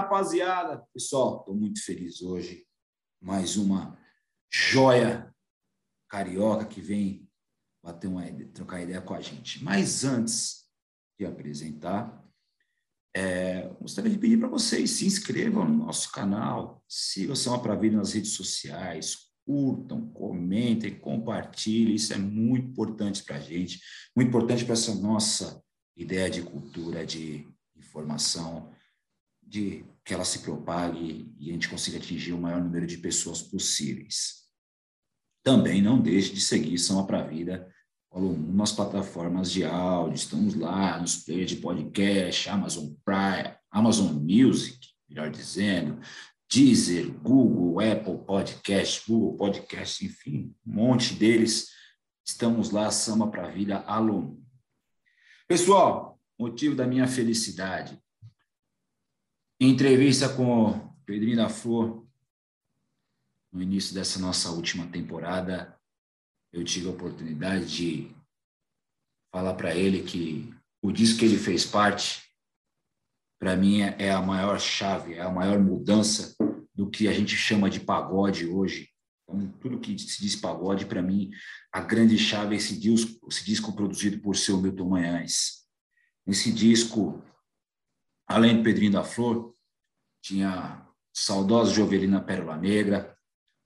rapaziada? Pessoal, estou muito feliz hoje. Mais uma joia carioca que vem bater uma trocar ideia com a gente. Mas antes de apresentar, é, gostaria de pedir para vocês se inscrevam no nosso canal, sigam para Vida nas redes sociais, curtam, comentem, compartilhem. Isso é muito importante para a gente, muito importante para essa nossa ideia de cultura, de informação, de que ela se propague e a gente consiga atingir o maior número de pessoas possíveis. Também não deixe de seguir Samba para a Vida nas plataformas de áudio, estamos lá nos players de podcast, Amazon Prime, Amazon Music, melhor dizendo, Deezer, Google, Apple Podcast, Google Podcast, enfim, um monte deles. Estamos lá, Samba para a Vida aluno. Pessoal, motivo da minha felicidade. Em entrevista com Pedrinho da Flor, no início dessa nossa última temporada, eu tive a oportunidade de falar para ele que o disco que ele fez parte, para mim, é a maior chave, é a maior mudança do que a gente chama de pagode hoje. Então, tudo que se diz pagode, para mim, a grande chave é esse disco, esse disco produzido por seu Milton Manhães. Nesse disco, além do Pedrinho da Flor, tinha saudosa Jovelina Pérola Negra,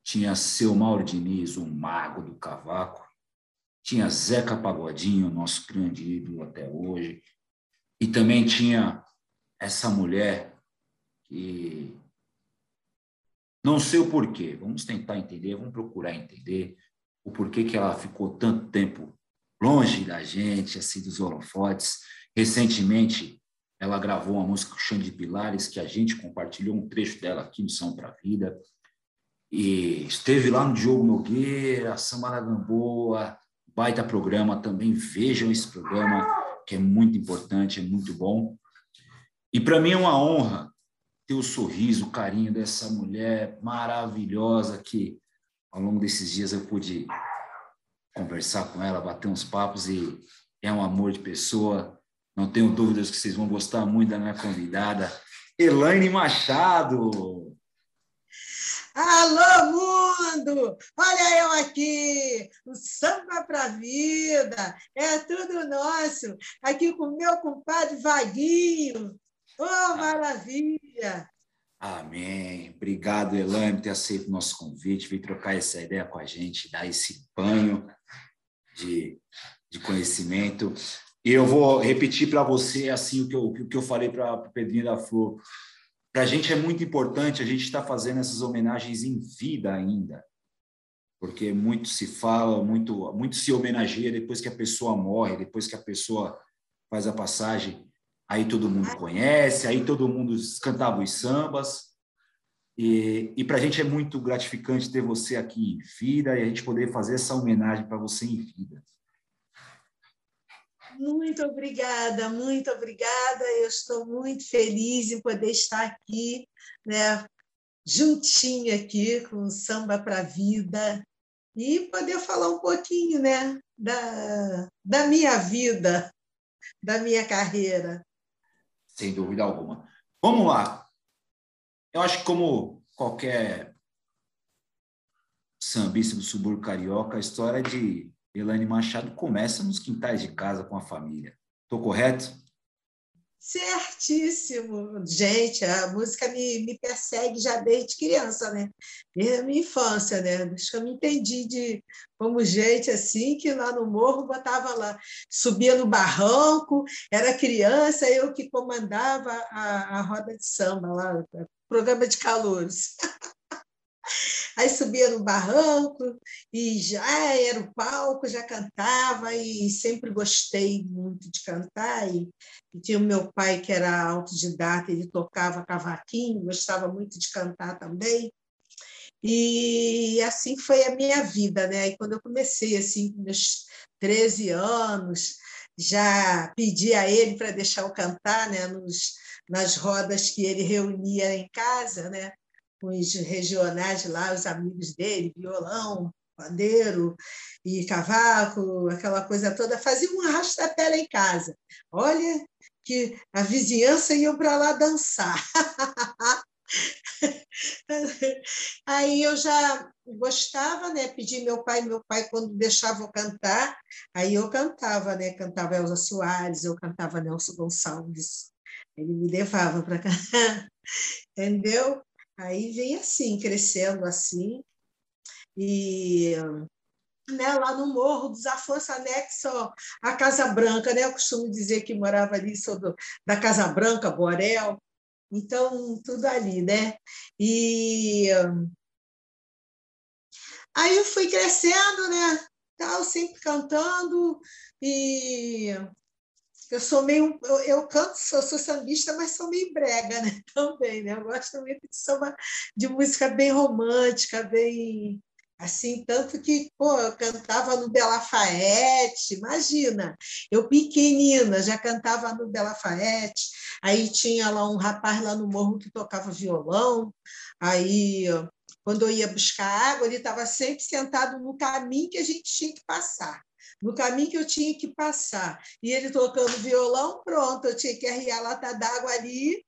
tinha seu Mauro Diniz, o mago do cavaco, tinha Zeca Pagodinho, nosso grande ídolo até hoje, e também tinha essa mulher que não sei o porquê, vamos tentar entender, vamos procurar entender o porquê que ela ficou tanto tempo longe da gente, assim, dos holofotes. Recentemente, ela gravou uma música com Xande Pilares, que a gente compartilhou um trecho dela aqui no São para a Vida. E esteve lá no Diogo Nogueira, Samba da Gamboa, baita programa também. Vejam esse programa, que é muito importante, é muito bom. E para mim é uma honra ter o sorriso, o carinho dessa mulher maravilhosa que ao longo desses dias eu pude conversar com ela, bater uns papos e é um amor de pessoa. Não tenho dúvidas que vocês vão gostar muito da minha convidada, Elaine Machado. Alô, mundo! Olha eu aqui, o samba para a vida, é tudo nosso. Aqui com meu compadre Vaguinho. Oh, maravilha! Amém. Obrigado, Elaine, por ter aceito o nosso convite, vir trocar essa ideia com a gente, dar esse banho de, de conhecimento. E eu vou repetir para você assim o que eu, o que eu falei para o Pedrinho da Flor. Para a gente é muito importante a gente estar tá fazendo essas homenagens em vida ainda, porque muito se fala, muito, muito se homenageia depois que a pessoa morre, depois que a pessoa faz a passagem, aí todo mundo conhece, aí todo mundo cantava os sambas. E, e para a gente é muito gratificante ter você aqui em vida e a gente poder fazer essa homenagem para você em vida. Muito obrigada, muito obrigada. Eu estou muito feliz em poder estar aqui, né, juntinho aqui com o Samba para a Vida e poder falar um pouquinho, né, da, da minha vida, da minha carreira. Sem dúvida alguma. Vamos lá. Eu acho que como qualquer sambista do subúrbio carioca, a história de Elaine Machado começa nos quintais de casa com a família. Estou correto? Certíssimo. Gente, a música me, me persegue já desde criança, né? Desde a minha infância, né? Acho que eu me entendi de como gente assim, que lá no morro botava lá, subia no barranco, era criança, eu que comandava a, a roda de samba lá, programa de calouros. Aí subia no barranco e já era o palco, já cantava e sempre gostei muito de cantar. E, e tinha o meu pai que era autodidata, ele tocava cavaquinho, gostava muito de cantar também. E assim foi a minha vida, né? E quando eu comecei assim, com meus 13 anos, já pedi a ele para deixar eu cantar, né, nos, nas rodas que ele reunia em casa, né? Os regionais lá, os amigos dele, violão, pandeiro e cavaco, aquela coisa toda, fazia um arrasto da pele em casa. Olha, que a vizinhança ia para lá dançar. Aí eu já gostava, né? Pedi meu pai, meu pai quando deixava eu cantar, aí eu cantava, né? Cantava Elza Soares, eu cantava Nelson Gonçalves. Ele me levava para cantar, entendeu? Aí vem assim, crescendo assim. E né, lá no Morro dos Afonso, anexo à Casa Branca, né? Eu costumo dizer que morava ali, sou do, da Casa Branca, Borel, então tudo ali, né? E aí eu fui crescendo, né? Tal, sempre cantando e eu sou meio eu, eu canto, sou, sou sambista, mas sou meio brega, né? Também, né? Eu gosto muito de samba de música bem romântica, bem Assim, tanto que, pô, eu cantava no Bela Fayette, imagina, eu pequenina já cantava no Bela Fayette, aí tinha lá um rapaz lá no morro que tocava violão, aí quando eu ia buscar água, ele estava sempre sentado no caminho que a gente tinha que passar, no caminho que eu tinha que passar, e ele tocando violão, pronto, eu tinha que arriar a lata d'água ali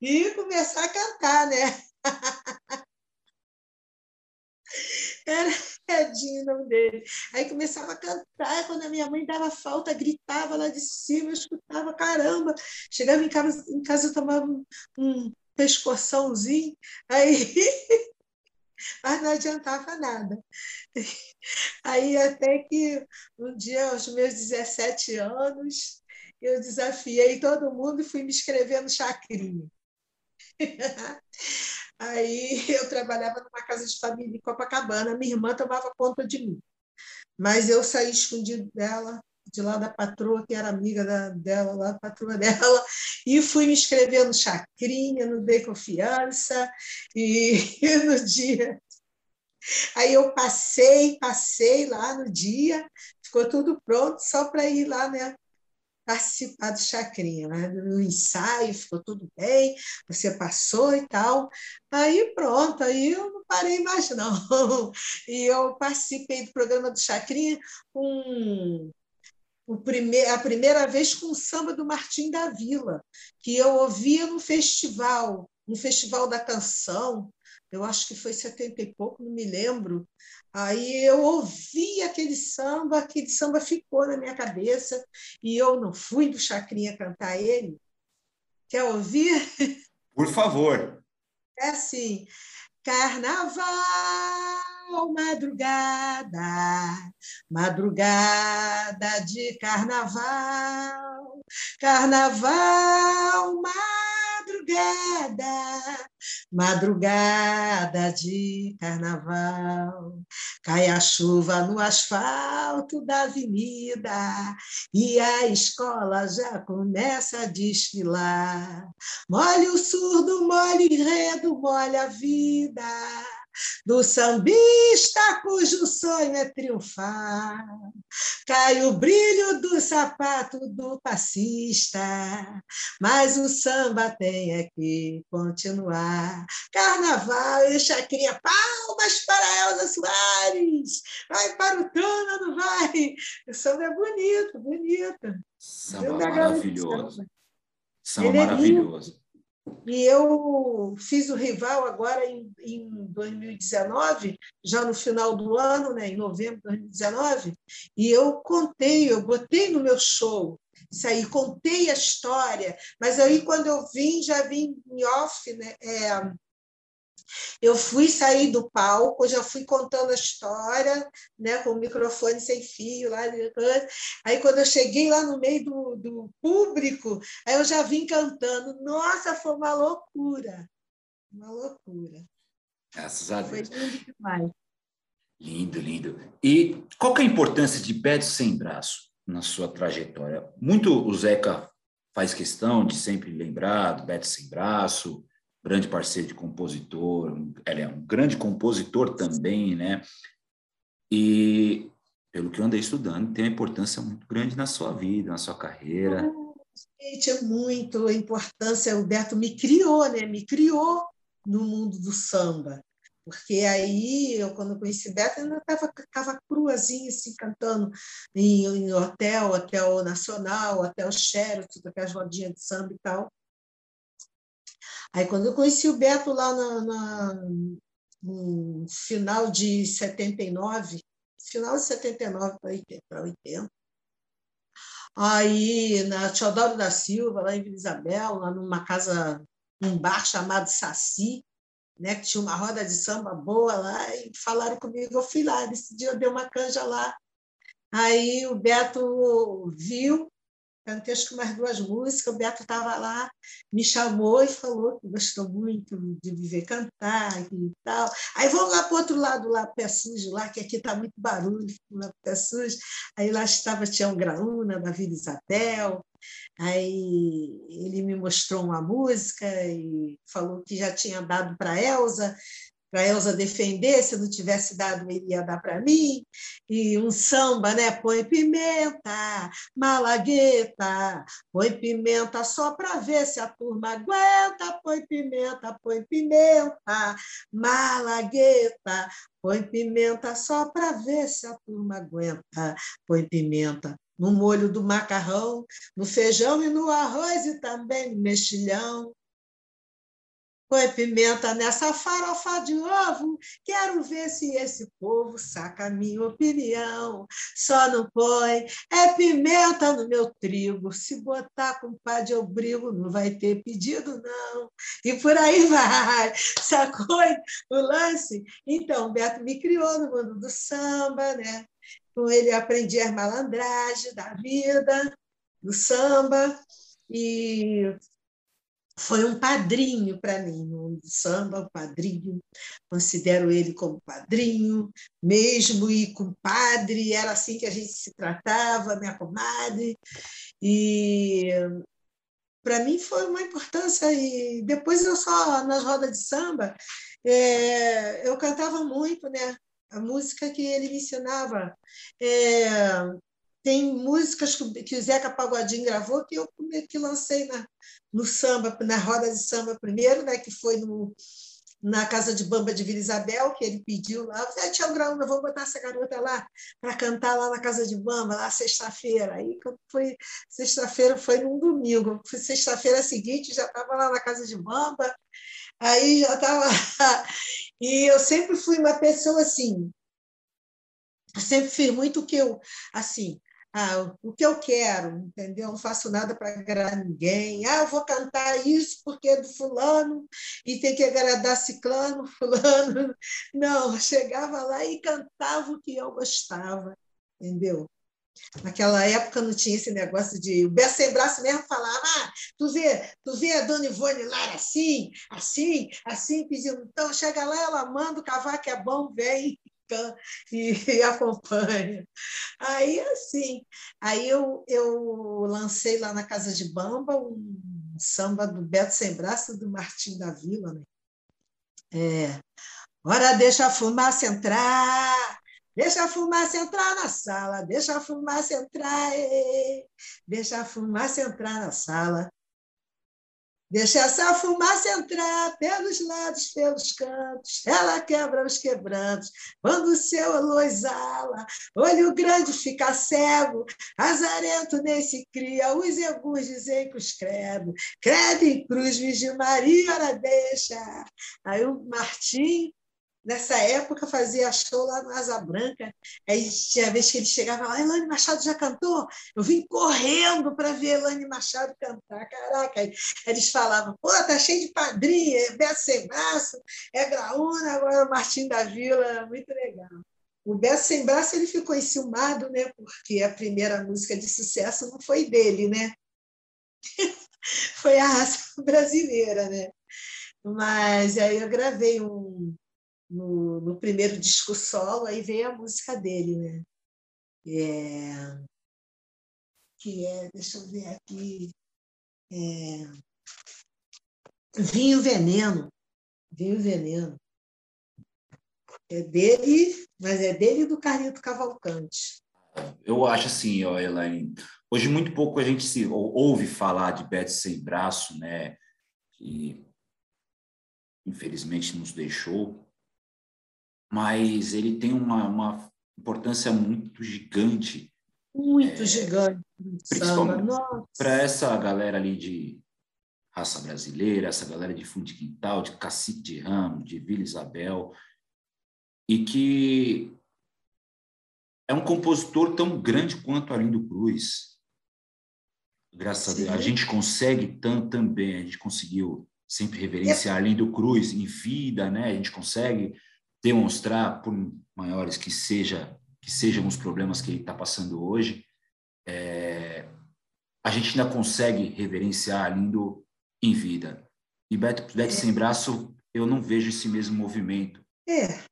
e começar a cantar, né? Era Edinho o nome dele. Aí começava a cantar, quando a minha mãe dava falta, gritava lá de cima, eu escutava, caramba. Chegava em casa, em casa eu tomava um, um pescoçãozinho, aí mas não adiantava nada. Aí até que um dia, aos meus 17 anos, eu desafiei todo mundo e fui me inscrever no Chacrinha. Aí eu trabalhava numa casa de família em Copacabana, minha irmã tomava conta de mim. Mas eu saí escondido dela, de lá da patroa, que era amiga da, dela, lá da patroa dela, e fui me inscrever no Chacrinha, no Dei Confiança, e, e no dia. Aí eu passei, passei lá no dia, ficou tudo pronto, só para ir lá né, participar do Chacrinha, né? no ensaio ficou tudo bem, você passou e tal. Aí pronto, aí eu não parei mais não. E eu participei do programa do Chacrinha com o primeir, a primeira vez com o samba do Martim da Vila, que eu ouvia no festival, no Festival da Canção, eu acho que foi 70 e pouco, não me lembro. Aí eu ouvi aquele samba, aquele samba ficou na minha cabeça e eu não fui do Chacrinha cantar ele. Quer ouvir? Por favor. É assim: Carnaval, madrugada, madrugada de carnaval, carnaval, madrugada madrugada, madrugada de carnaval. Cai a chuva no asfalto da avenida e a escola já começa a desfilar. Molha o surdo, molha o enredo, molha a vida do sambista cujo sonho é triunfar. Cai o brilho do sapato do passista, mas o samba tem é que continuar. Carnaval e chacrinha, palmas para Elza Soares, vai para o trono, não vai? O samba é bonito, bonito. Samba maravilhoso. Samba Ele maravilhoso. E eu fiz o rival agora em, em 2019, já no final do ano, né, em novembro de 2019, e eu contei, eu botei no meu show isso aí, contei a história, mas aí quando eu vim, já vim em off, né? É, eu fui sair do palco, já fui contando a história, né, com o microfone sem fio lá. Aí quando eu cheguei lá no meio do, do público, aí eu já vim cantando. Nossa, foi uma loucura, uma loucura. Graças a Deus. Foi lindo demais. Lindo, lindo. E qual que é a importância de Beto Sem Braço na sua trajetória? Muito o Zeca faz questão de sempre lembrar do Beto Sem Braço, grande parceiro de compositor, ele é um grande compositor também, né? E pelo que eu andei estudando, tem uma importância muito grande na sua vida, na sua carreira. Gente, é muito a importância. O Beto me criou, né? Me criou no mundo do samba, Porque aí, eu, quando conheci Beto, ainda estava tava cruazinha, assim, cantando em, em, hotel, hotel nacional, hotel Sheraton, aquelas rodinhas de samba e tal. Aí, quando eu conheci o Beto lá na, na, no final de 79, final de 79 para 80, aí na Teodoro da Silva, lá em Vila Isabel, lá numa casa, num bar chamado Saci, né, que tinha uma roda de samba boa lá, e falaram comigo, eu fui lá, nesse dia eu dei uma canja lá. Aí o Beto viu, cantei acho que umas duas músicas, o Beto estava lá, me chamou e falou que gostou muito de me ver cantar e tal. Aí vamos lá para o outro lado, lá, pé sujo, lá, que aqui está muito barulho, lá, pé sujo. Aí lá estava Tião Graúna, da Vila Isabel, Aí ele me mostrou uma música e falou que já tinha dado para Elsa para Elza defender, se não tivesse dado, ele ia dar para mim. E um samba, né? Põe pimenta, malagueta, põe pimenta só para ver se a turma aguenta. Põe pimenta, põe pimenta, malagueta, põe pimenta só para ver se a turma aguenta. Põe pimenta no molho do macarrão, no feijão e no arroz e também no mexilhão. Põe pimenta nessa farofa de ovo, quero ver se esse povo saca a minha opinião. Só não põe é pimenta no meu trigo, se botar com pá de obrigo não vai ter pedido não. E por aí vai, sacou o lance? Então, Beto me criou no mundo do samba, né? Com ele eu aprendi as malandragens da vida, do samba, e foi um padrinho para mim, no samba, um padrinho. Considero ele como padrinho, mesmo e compadre, era assim que a gente se tratava, minha comadre. E para mim foi uma importância. E depois eu só, nas rodas de samba, é, eu cantava muito, né? A música que ele me ensinava. É, tem músicas que o Zeca Pagodinho gravou que eu que lancei na, no samba, na roda de samba primeiro, né, que foi no, na casa de Bamba de Vila Isabel, que ele pediu lá. Ah, Tiago Graúna, vamos botar essa garota lá para cantar lá na casa de Bamba, lá sexta-feira. Aí, foi sexta-feira, foi num domingo. Sexta-feira seguinte, já estava lá na casa de Bamba. Aí já estava. E eu sempre fui uma pessoa assim. Eu sempre fiz muito o que eu. Assim, ah, o que eu quero, entendeu? Não faço nada para agradar ninguém. Ah, eu vou cantar isso porque é do fulano e tem que agradar ciclano, fulano. Não, eu chegava lá e cantava o que eu gostava, entendeu? Naquela época não tinha esse negócio de. O Bé Sem Braço mesmo falava: ah, tu vê, tu vê a dona Ivone lá assim, assim, assim, pedindo. Então chega lá, ela manda, o cavaco é bom, vem e, e acompanha. Aí, assim, aí eu, eu lancei lá na Casa de Bamba um samba do Beto Sem Braço do Martim da Vila, né? É, Ora, deixa a fumaça entrar, deixa a fumaça entrar na sala, deixa a fumaça entrar, deixa a fumaça entrar na sala. Deixa essa fumaça entrar pelos lados, pelos cantos, ela quebra os quebrantos. Quando o seu luz ala, olho grande fica cego, azarento nem se cria, os egus dizem que os credo, credo em cruz, Virgem Maria, ora deixa. Aí o Martim nessa época fazia show lá no Asa Branca. Aí tinha vez que ele chegava lá, Elane Machado já cantou? Eu vim correndo para ver Elane Machado cantar. Caraca, aí eles falavam, pô, tá cheio de padrinha, é Beto Sem Braço, é Graúna, agora o Martim da Vila, muito legal. O Beto Sem Braço ele ficou enciumado, né? Porque a primeira música de sucesso não foi dele, né? foi a raça brasileira, né? Mas aí eu gravei um, no, no primeiro disco solo, aí veio a música dele, né? É, que é, deixa eu ver aqui, é, Vinho Veneno, Vinho Veneno. É dele, mas é dele e do Carlito Cavalcante. Eu acho assim, ó, Elaine, hoje muito pouco a gente se ouve falar de Bete Sem Braço, né? Que infelizmente nos deixou, mas ele tem uma, uma importância muito gigante. Muito é, gigante. Principalmente para essa galera ali de raça brasileira, essa galera de fundo de quintal, de cacique de ramo, de Vila Isabel, e que é um compositor tão grande quanto Arlindo Cruz. Graças Sim. a Deus, a gente consegue tanto também, a gente conseguiu sempre reverenciar. Arlindo Cruz em vida, né? A gente consegue demonstrar, por maiores que seja que sejam os problemas que ele está passando hoje, é, a gente ainda consegue reverenciar Arlindo em vida. E Beto, Beto é. Sem Braço, eu não vejo esse mesmo movimento. É.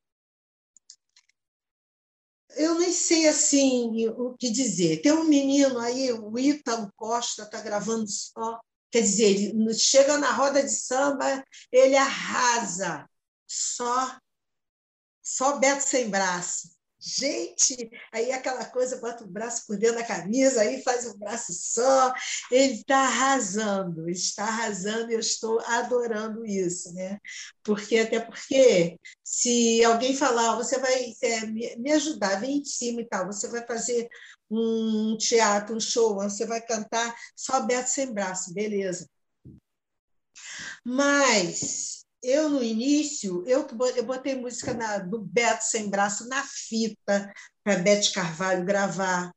Eu nem sei assim o que dizer. Tem um menino aí, o Ítalo Costa, está gravando só. Quer dizer, ele chega na roda de samba, ele arrasa. Só, só Beto Sem Braço. Gente, aí aquela coisa, bota o braço por dentro da camisa, aí faz um braço só. Ele está arrasando, está arrasando e eu estou adorando isso, né? Porque, até porque, se alguém falar, você vai é, me ajudar, vem em cima e tal, você vai fazer um teatro, um show, você vai cantar só aberto sem braço, beleza. Mas eu no início, eu, eu botei música na, do Beto Sem Braço na fita para Bete Carvalho gravar.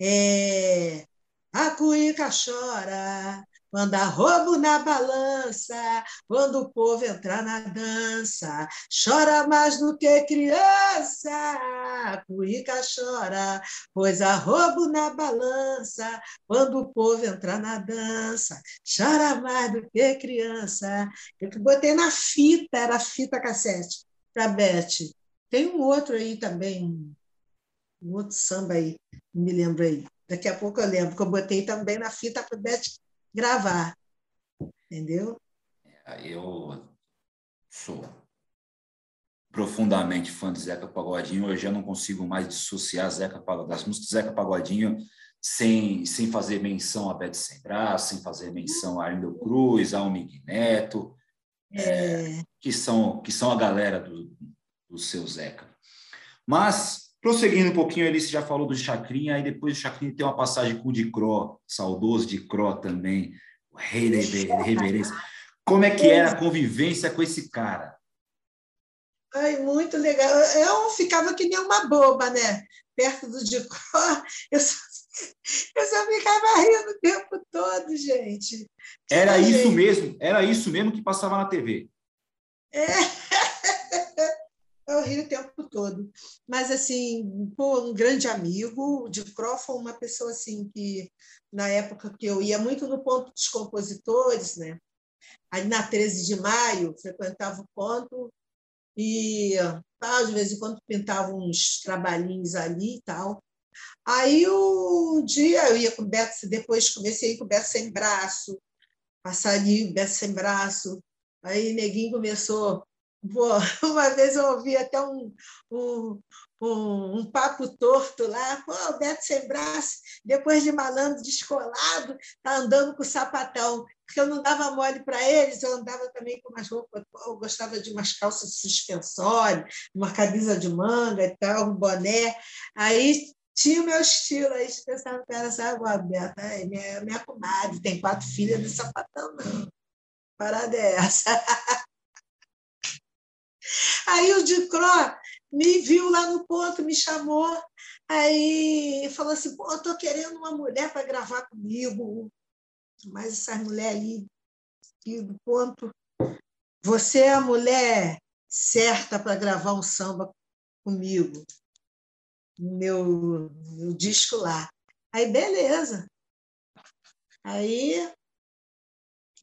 É, a cuíca chora, Manda roubo na balança, quando o povo entrar na dança, chora mais do que criança, cuíca chora, pois há roubo na balança, quando o povo entrar na dança, chora mais do que criança. Eu botei na fita, era fita cassete, para Beth. Tem um outro aí também, um outro samba aí, me lembro aí. Daqui a pouco eu lembro, que eu botei também na fita para Beth gravar. Entendeu? Eu sou profundamente fã de Zeca Pagodinho. Hoje eu não consigo mais dissociar Zeca das músicas de Zeca Pagodinho sem, sem fazer menção a Bete Sem Braço, sem fazer menção a Arlindo Cruz, a Almig Neto, é. É, que, são, que são a galera do, do seu Zeca. Mas, prosseguindo um pouquinho, Alice já falou do Chacrinha, aí depois do Chacrinha tem uma passagem com o de Cro, saudoso de Cro também, o rei da reverência. Como é que era a convivência com esse cara? Ai, muito legal. Eu ficava que nem uma boba, né? Perto do Dicó, eu só, eu só ficava rindo o tempo todo, gente. Era isso mesmo, era isso mesmo que passava na TV. É. Eu rio o tempo todo. Mas, assim, pô, um grande amigo, de foi uma pessoa assim que, na época que eu ia muito no ponto dos compositores, né? Aí na 13 de maio, frequentava o ponto e tá, de vez em quando pintava uns trabalhinhos ali e tal. Aí um dia eu ia com o Beto, depois comecei com o Beto sem braço, passarinho, Beto sem braço. Aí neguinho começou. Uma vez eu ouvi até um, um, um, um papo torto lá, pô, o Beto sem braço, depois de malandro descolado, tá andando com sapatão, porque eu não dava mole para eles, eu andava também com umas roupas, eu gostava de umas calças suspensórias, uma camisa de manga e tal, um boné, aí tinha o meu estilo, aí pensava que era, sabe, a Beto, é minha, minha comadre, tem quatro filhas de sapatão, não. Parada é essa. Aí o Dicró me viu lá no ponto, me chamou, aí falou assim: pô, eu tô querendo uma mulher para gravar comigo, mas essas mulheres aí, aqui do ponto, você é a mulher certa para gravar um samba comigo, no meu, meu disco lá. Aí, beleza. Aí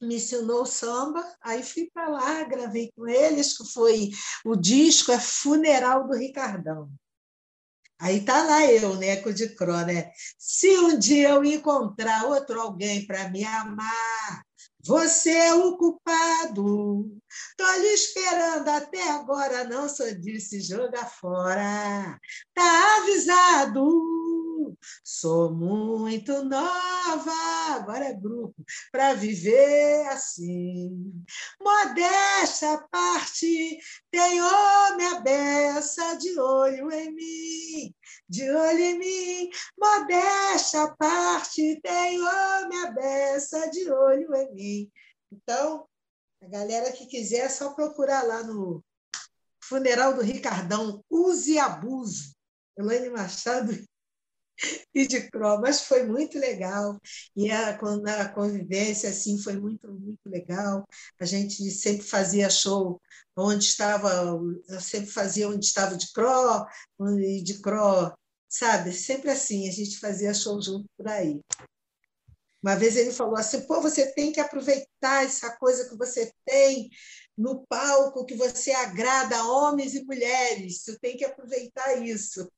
me ensinou samba, aí fui para lá, gravei com eles, que foi o disco é Funeral do Ricardão. Aí tá lá eu, né, com o de Cro, né? Se um dia eu encontrar outro alguém para me amar, você é o culpado. Tô lhe esperando até agora, não sou disse joga fora. Tá avisado. Sou muito nova, agora é grupo, para viver assim. Modesta parte, tem homem minha beça de olho em mim, de olho em mim, modéstia à parte, tenho minha beça de olho em mim. Então, a galera que quiser, é só procurar lá no Funeral do Ricardão, Use e Abuso, Elaine Machado e de Cro, mas foi muito legal. E a, a convivência assim foi muito, muito legal. A gente sempre fazia show onde estava, eu sempre fazia onde estava de Cro, e de Cro, sabe? Sempre assim, a gente fazia show junto por aí. Uma vez ele falou assim: pô, você tem que aproveitar essa coisa que você tem no palco, que você agrada homens e mulheres, você tem que aproveitar isso.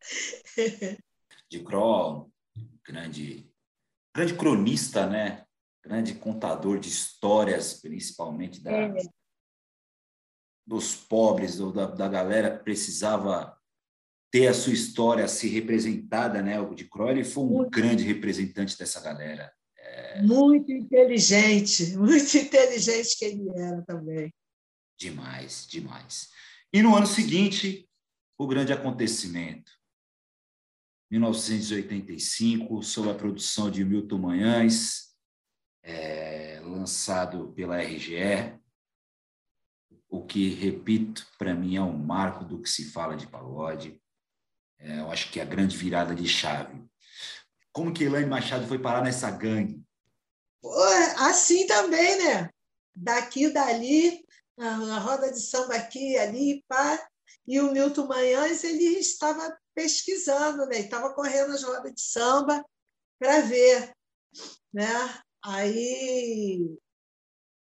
De Kroll, grande, grande cronista, né? grande contador de histórias, principalmente da, é. dos pobres, ou da, da galera que precisava ter a sua história se representada, né? O de Crowley foi um muito, grande representante dessa galera. É... Muito inteligente, muito inteligente que ele era também. Demais, demais. E no ano seguinte, o grande acontecimento. 1985, sob a produção de Milton Manhães, é, lançado pela RGE, o que, repito, para mim é um marco do que se fala de pagode. É, eu acho que é a grande virada de chave. Como que Elaine Machado foi parar nessa gangue? Assim também, né? Daqui dali, na roda de samba aqui ali, pá. E o Milton Manhães, ele estava pesquisando, né? Estava correndo as rodas de samba para ver, né? Aí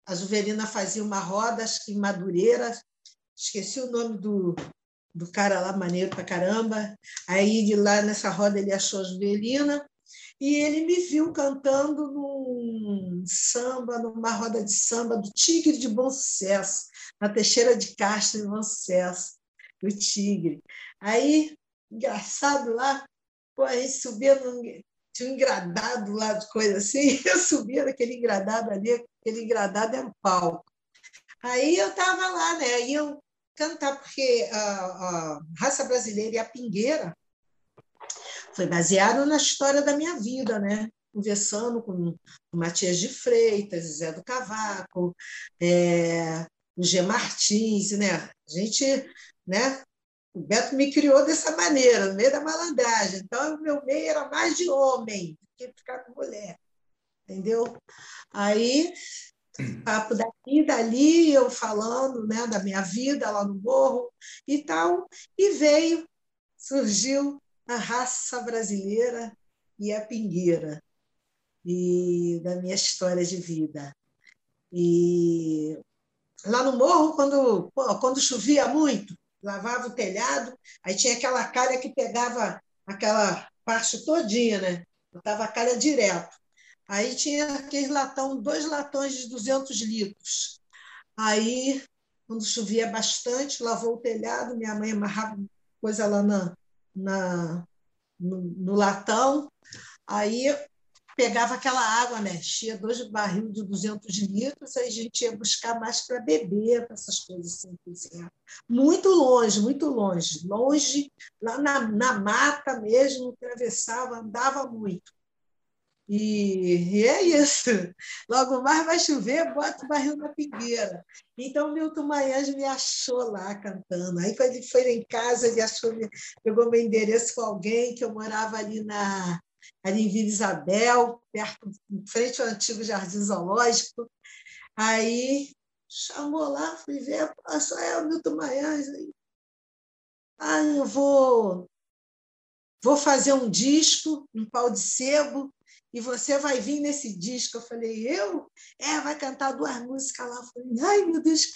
a Juvelina fazia uma roda, acho que em Madureira, esqueci o nome do, do cara lá, maneiro pra caramba. Aí de lá nessa roda ele achou a Juvelina e ele me viu cantando num samba, numa roda de samba do Tigre de Bom Sucesso, na Teixeira de Castro de Bom Sucesso, do Tigre. Aí, engraçado lá, pô, a gente subia num, tinha um engradado lá de coisa assim, eu subia naquele engradado ali, aquele engradado era um palco. Aí eu estava lá, né? Aí eu cantar, porque a, a raça brasileira e a pingueira foi baseado na história da minha vida, né? Conversando com o Matias de Freitas, Zé do Cavaco, é, o G. Martins, né? A gente, né? O Beto me criou dessa maneira, no meio da malandragem. Então, o meu meio era mais de homem do que ficar com mulher. Entendeu? Aí papo daqui e dali, eu falando né, da minha vida lá no morro e tal, e veio, surgiu a raça brasileira e a pingueira, e da minha história de vida. E lá no morro, quando, quando chovia muito, lavava o telhado, aí tinha aquela calha que pegava aquela parte todinha, né? Botava a calha direto. Aí tinha aqueles latão, dois latões de 200 litros. Aí, quando chovia bastante, lavou o telhado, minha mãe amarrava coisa lá na, na no, no, latão. Aí pegava aquela água, né? Enchia dois barril de 200 litros, aí a gente ia buscar mais para beber, para essas coisas assim. Muito longe, muito longe. Longe, lá na, na mata mesmo, atravessava, andava muito. E, e, é isso. Logo mais vai chover, bota o barril na pingueira. Então, Milton Maians me achou lá cantando. Aí, ele foi em casa, ele achou, pegou meu endereço com alguém, que eu morava ali, na, ali em Vila Isabel, perto, em frente ao antigo Jardim Zoológico. Aí, chamou lá, fui ver, só é o Milton. Ah, eu vou, vou fazer um disco, um pau de sebo, e você vai vir nesse disco. Eu falei, eu? É, vai cantar duas músicas lá. Eu falei, ai, meu Deus,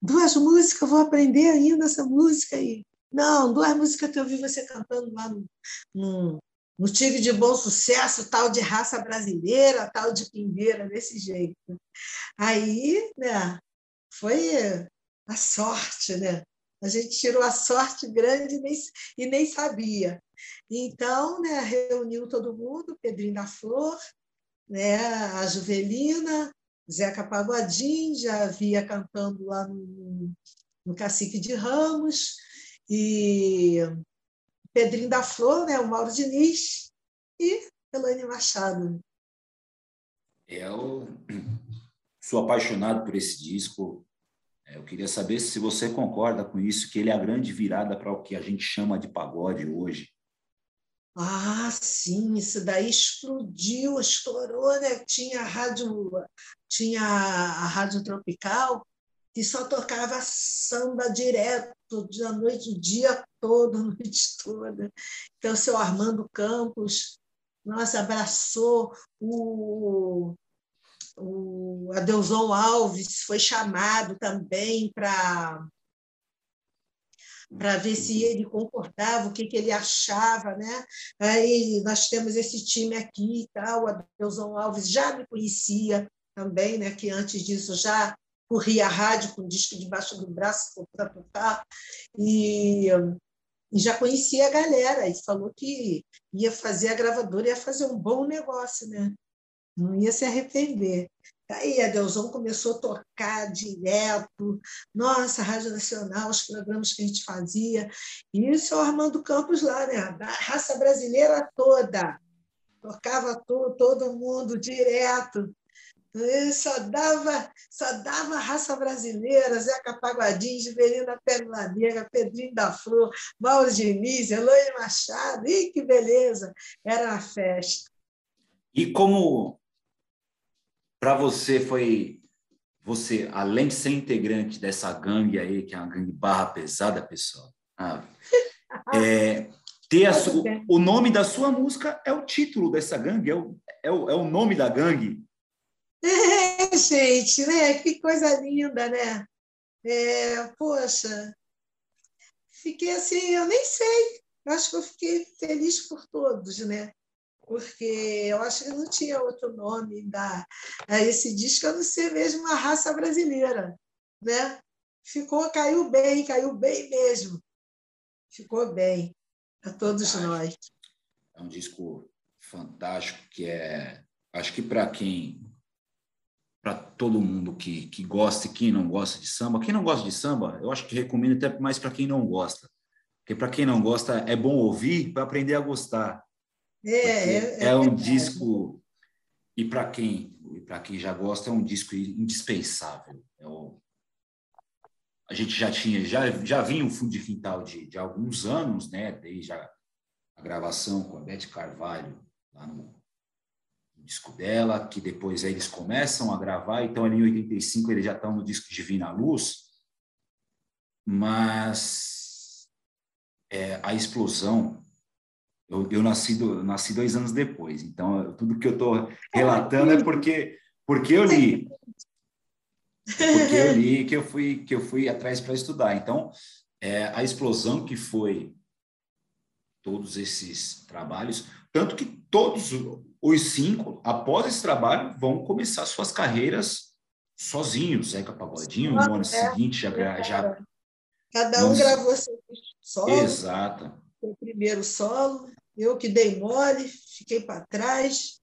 duas músicas, eu vou aprender ainda essa música aí. Não, duas músicas que eu vi você cantando lá no, no, Tigre de Bom Sucesso, tal de raça brasileira, tal de pingueira, desse jeito. Aí, né, foi a sorte, né? A gente tirou a sorte grande e nem, e nem sabia. Então, né, reuniu todo mundo, Pedrinho da Flor, né, a Juvelina, Zeca Pagodinho, já havia cantando lá no, no Cacique de Ramos, e Pedrinho da Flor, né, o Mauro Diniz, e Elaine Machado. Eu sou apaixonado por esse disco. Eu queria saber se você concorda com isso, que ele é a grande virada para o que a gente chama de pagode hoje. Ah, sim, isso daí explodiu, estourou, né? Tinha a rádio, tinha a rádio tropical que só tocava samba direto, da noite, o dia todo, a noite toda. Então, o seu Armando Campos, nossa, abraçou o, o Alves, foi chamado também para para ver se ele concordava, o que, que ele achava, né? Aí nós temos esse time aqui e tal, o Adelson Alves já me conhecia também, né? Que antes disso já corria a rádio com disco debaixo do braço para tocar e, e já conhecia a galera e falou que ia fazer a gravadora, ia fazer um bom negócio, né? Não ia se arrepender. Aí a Deusão começou a tocar direto, nossa, Rádio Nacional, os programas que a gente fazia. E isso o Armando Campos lá, né? Da raça brasileira toda. Tocava todo mundo direto. Só dava, só dava raça brasileira, Zeca Pagodinho, Giverina Pérola Negra, Pedrinho da Flor, Mauro Diniz, Eloy Machado. Ih, que beleza! Era uma festa. E como para você foi você, além de ser integrante dessa gangue aí, que é uma gangue barra pesada, pessoal, ah, é, ter o, o nome da sua música é o título dessa gangue, é o, é o, é o nome da gangue. É, gente, né? Que coisa linda, né? É, poxa, fiquei assim, eu nem sei. Acho que eu fiquei feliz por todos, né? porque eu acho que não tinha outro nome da, a esse disco a não ser mesmo a raça brasileira. Né? Ficou, caiu bem, caiu bem mesmo. Ficou bem a todos fantástico. nós. É um disco fantástico que é, acho que para quem para todo mundo que, que gosta e quem não gosta de samba. Quem não gosta de samba, eu acho que recomendo até mais para quem não gosta. Porque para quem não gosta, é bom ouvir para aprender a gostar. É, é, é, um disco e para quem e para quem já gosta é um disco indispensável. É o, a gente já tinha já já vinha um fundo de quintal de, de alguns anos, né? Desde a, a gravação com a Beth Carvalho lá no, no disco dela, que depois eles começam a gravar. Então ali em 85 eles já estão no disco Divina Luz, mas é, a explosão eu, eu nasci, do, nasci dois anos depois, então tudo que eu estou relatando é porque, porque eu li. Porque eu li que eu fui, que eu fui atrás para estudar. Então, é, a explosão que foi todos esses trabalhos, tanto que todos os cinco, após esse trabalho, vão começar suas carreiras sozinhos. Zeca Pagodinho, no ano é, seguinte já, já. Cada um gravou seu solo. Exato o primeiro solo, eu que dei mole, fiquei para trás.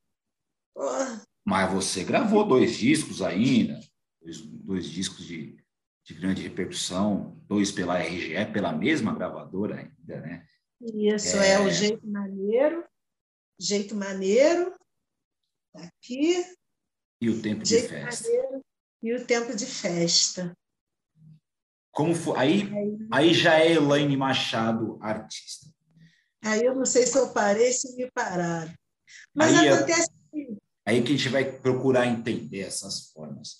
Mas você gravou dois discos ainda, dois, dois discos de, de grande repercussão, dois pela RGE, pela mesma gravadora ainda, né? Isso, é, é o Jeito Maneiro, Jeito Maneiro, tá aqui. E o Tempo Jeito de Festa. Maneiro, e o Tempo de Festa. Como foi? Aí, aí já é Elaine Machado artista. Aí eu não sei se eu parei, se me pararam. Mas aí, acontece. Aí que a gente vai procurar entender essas formas.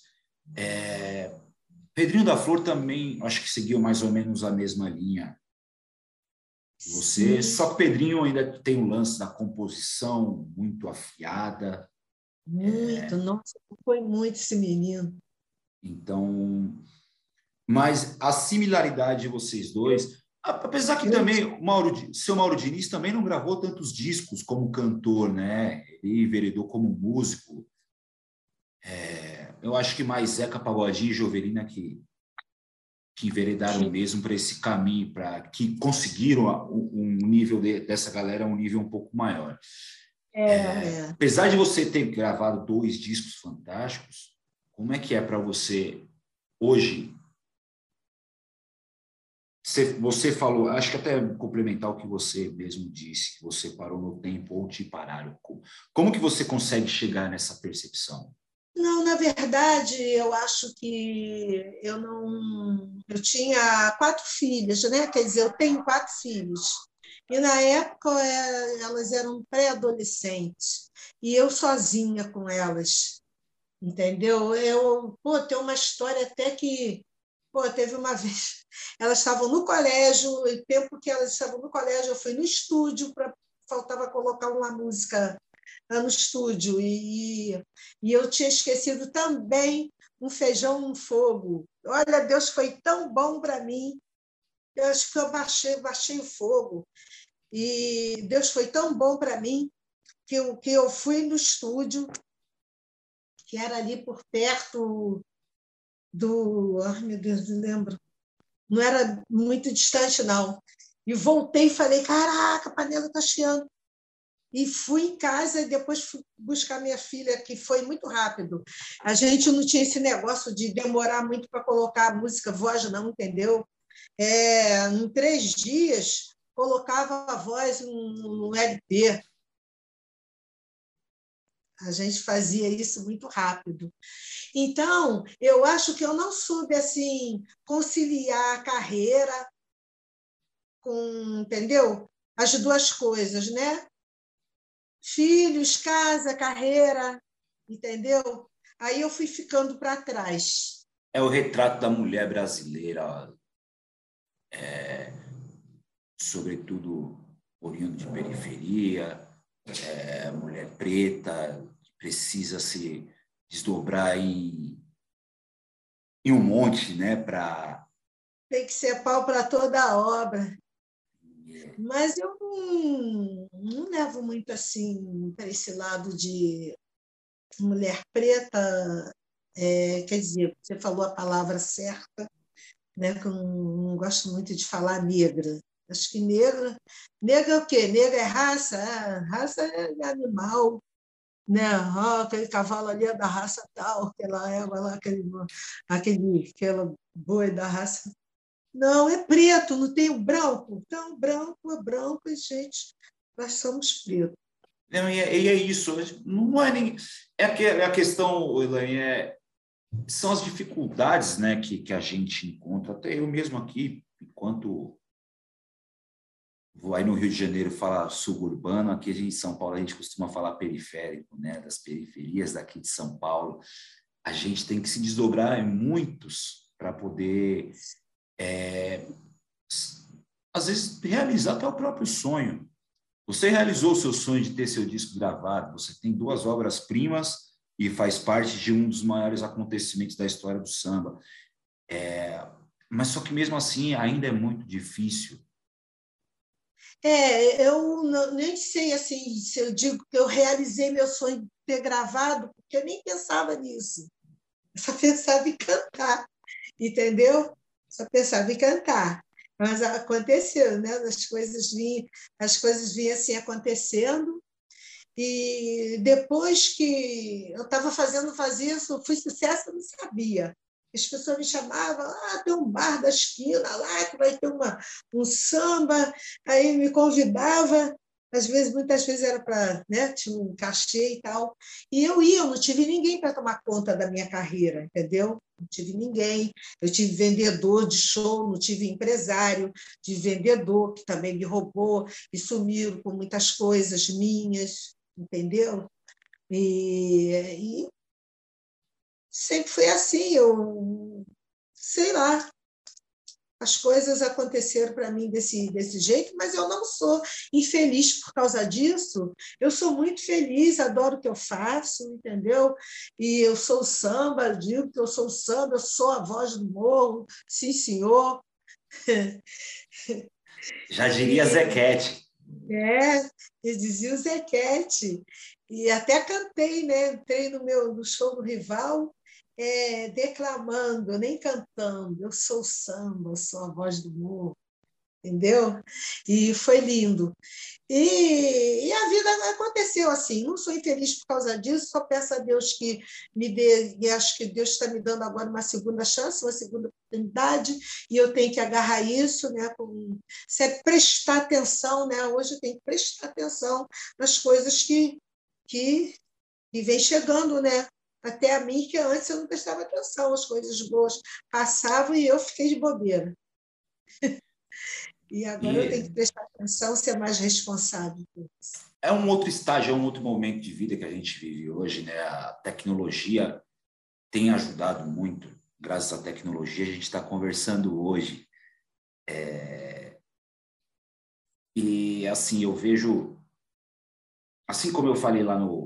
É, Pedrinho da Flor também, acho que seguiu mais ou menos a mesma linha. Você, só que Pedrinho ainda tem o lance da composição muito afiada. Muito, é, nossa, foi muito esse menino. Então, mas a similaridade de vocês dois, apesar que também o Mauro, seu Mauro Diniz também não gravou tantos discos como cantor, né? Ele enveredou como músico. É, eu acho que mais Zeca Pagodinho e Jovelina que, que enveredaram mesmo para esse caminho, para que conseguiram um nível de, dessa galera um nível um pouco maior. É, é. Apesar de você ter gravado dois discos fantásticos, como é que é para você hoje você, você falou, acho que até complementar o que você mesmo disse, que você parou no tempo ou te pararam. Como, como que você consegue chegar nessa percepção? Não, na verdade, eu acho que eu não. Eu tinha quatro filhas, né? Quer dizer, eu tenho quatro filhos. E na época é, elas eram pré-adolescentes e eu sozinha com elas, entendeu? Eu, pô, tem uma história até que, pô, teve uma vez, elas estavam no colégio, o tempo que elas estavam no colégio, eu fui no estúdio para faltava colocar uma música no estúdio e, e eu tinha esquecido também um feijão no fogo. Olha, Deus foi tão bom para mim. Eu acho que eu baixei, baixei o fogo. E Deus foi tão bom para mim que eu, que eu fui no estúdio, que era ali por perto do. Ai, meu Deus, não lembro. Não era muito distante, não. E voltei e falei: caraca, a panela está chiando e fui em casa e depois fui buscar minha filha, que foi muito rápido. A gente não tinha esse negócio de demorar muito para colocar a música, voz não, entendeu? É, em três dias, colocava a voz no LP. A gente fazia isso muito rápido. Então, eu acho que eu não soube assim conciliar a carreira com, entendeu? As duas coisas, né? Filhos, casa, carreira, entendeu? Aí eu fui ficando para trás. É o retrato da mulher brasileira, é, sobretudo oriundo de periferia, é, mulher preta, que precisa se desdobrar em, em um monte, né, para tem que ser pau para toda a obra. Mas eu não, não levo muito assim para esse lado de mulher preta. É, quer dizer, você falou a palavra certa, né? Que eu não, não gosto muito de falar negra. Acho que negra, negra é o quê? Negra é raça, é, raça é animal, né? Aquele cavalo ali é da raça tal, aquela égua lá, aquele, aquele, aquela boi da raça não, é preto, não tem o branco. Então, branco é branco e, gente, nós somos pretos. Não, e, é, e é isso. Não é nem. É a, é a questão, Elaine, é, são as dificuldades né, que, que a gente encontra. Até eu mesmo aqui, enquanto vou aí no Rio de Janeiro falar suburbano, aqui em São Paulo a gente costuma falar periférico, né, das periferias daqui de São Paulo. A gente tem que se desdobrar em muitos para poder é, às vezes, realizar até o próprio sonho. Você realizou o seu sonho de ter seu disco gravado, você tem duas obras-primas e faz parte de um dos maiores acontecimentos da história do samba. É, mas só que mesmo assim ainda é muito difícil. É, eu nem sei assim se eu digo que eu realizei meu sonho de ter gravado, porque eu nem pensava nisso. Eu só pensava em cantar, entendeu? Só pensava em cantar. Mas aconteceu, né? As coisas vinham, as coisas vinham assim acontecendo. E depois que eu estava fazendo fazer isso, fui sucesso, eu não sabia. As pessoas me chamavam, ah, tem um bar da esquina lá que vai ter uma, um samba, aí me convidava às vezes, muitas vezes era para, né, tinha um cachê e tal. E eu ia, eu não tive ninguém para tomar conta da minha carreira, entendeu? Não tive ninguém. Eu tive vendedor de show, não tive empresário de vendedor, que também me roubou e sumiram com muitas coisas minhas, entendeu? E, e sempre foi assim, eu sei lá, as coisas aconteceram para mim desse, desse jeito, mas eu não sou infeliz por causa disso. Eu sou muito feliz, adoro o que eu faço, entendeu? E eu sou samba, digo que eu sou samba, eu sou a voz do morro, sim, senhor. Já diria Zequete. É, eu dizia o Zequete. E até cantei, né? Entrei no meu no show do rival é, declamando, nem cantando. Eu sou samba, eu sou a voz do morro. entendeu? E foi lindo. E, e, a vida aconteceu assim. Não sou infeliz por causa disso, só peço a Deus que me dê, e acho que Deus está me dando agora uma segunda chance, uma segunda oportunidade, e eu tenho que agarrar isso, né? Com, se é prestar atenção, né? Hoje eu tenho que prestar atenção nas coisas que, que, que vem chegando, né? Até a mim, que antes eu não prestava atenção, as coisas boas passavam e eu fiquei de bobeira. E agora e... eu tenho que prestar atenção, ser mais responsável por isso. É um outro estágio, é um outro momento de vida que a gente vive hoje, né? A tecnologia tem ajudado muito. Graças à tecnologia, a gente está conversando hoje. É... E assim, eu vejo, assim como eu falei lá no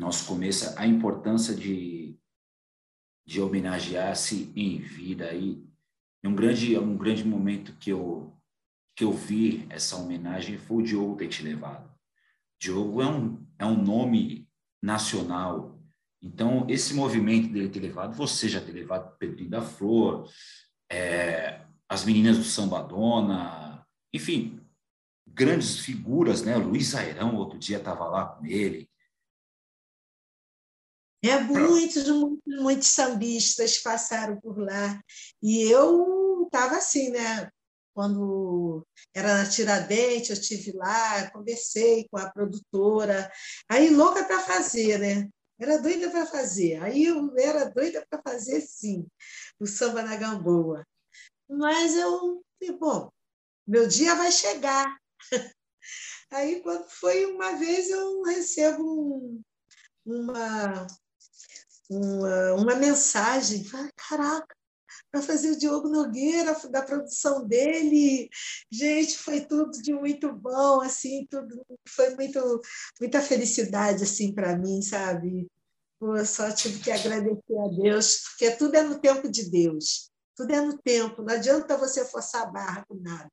nosso começo, a importância de, de homenagear-se em vida. aí é um grande, um grande momento que eu que eu vi essa homenagem foi o Diogo ter te levado. Diogo é um, é um nome nacional. Então, esse movimento dele ter levado, você já ter levado Pedrinho da Flor, é, as meninas do Sambadona, enfim, grandes figuras, né? Luiz Airão, outro dia estava lá com ele. É, muitos, muitos, muitos sambistas passaram por lá. E eu estava assim, né? quando era na Tiradentes, eu estive lá, conversei com a produtora, aí louca para fazer, né? Era doida para fazer, aí eu era doida para fazer sim, o samba na Gamboa. Mas eu, bom, meu dia vai chegar. Aí, quando foi uma vez, eu recebo um, uma, uma, uma mensagem, caraca, para fazer o Diogo Nogueira, da produção dele. Gente, foi tudo de muito bom, assim, tudo foi muito muita felicidade assim para mim, sabe? Eu só tive que agradecer a Deus, porque tudo é no tempo de Deus. Tudo é no tempo, não adianta você forçar a barra com nada.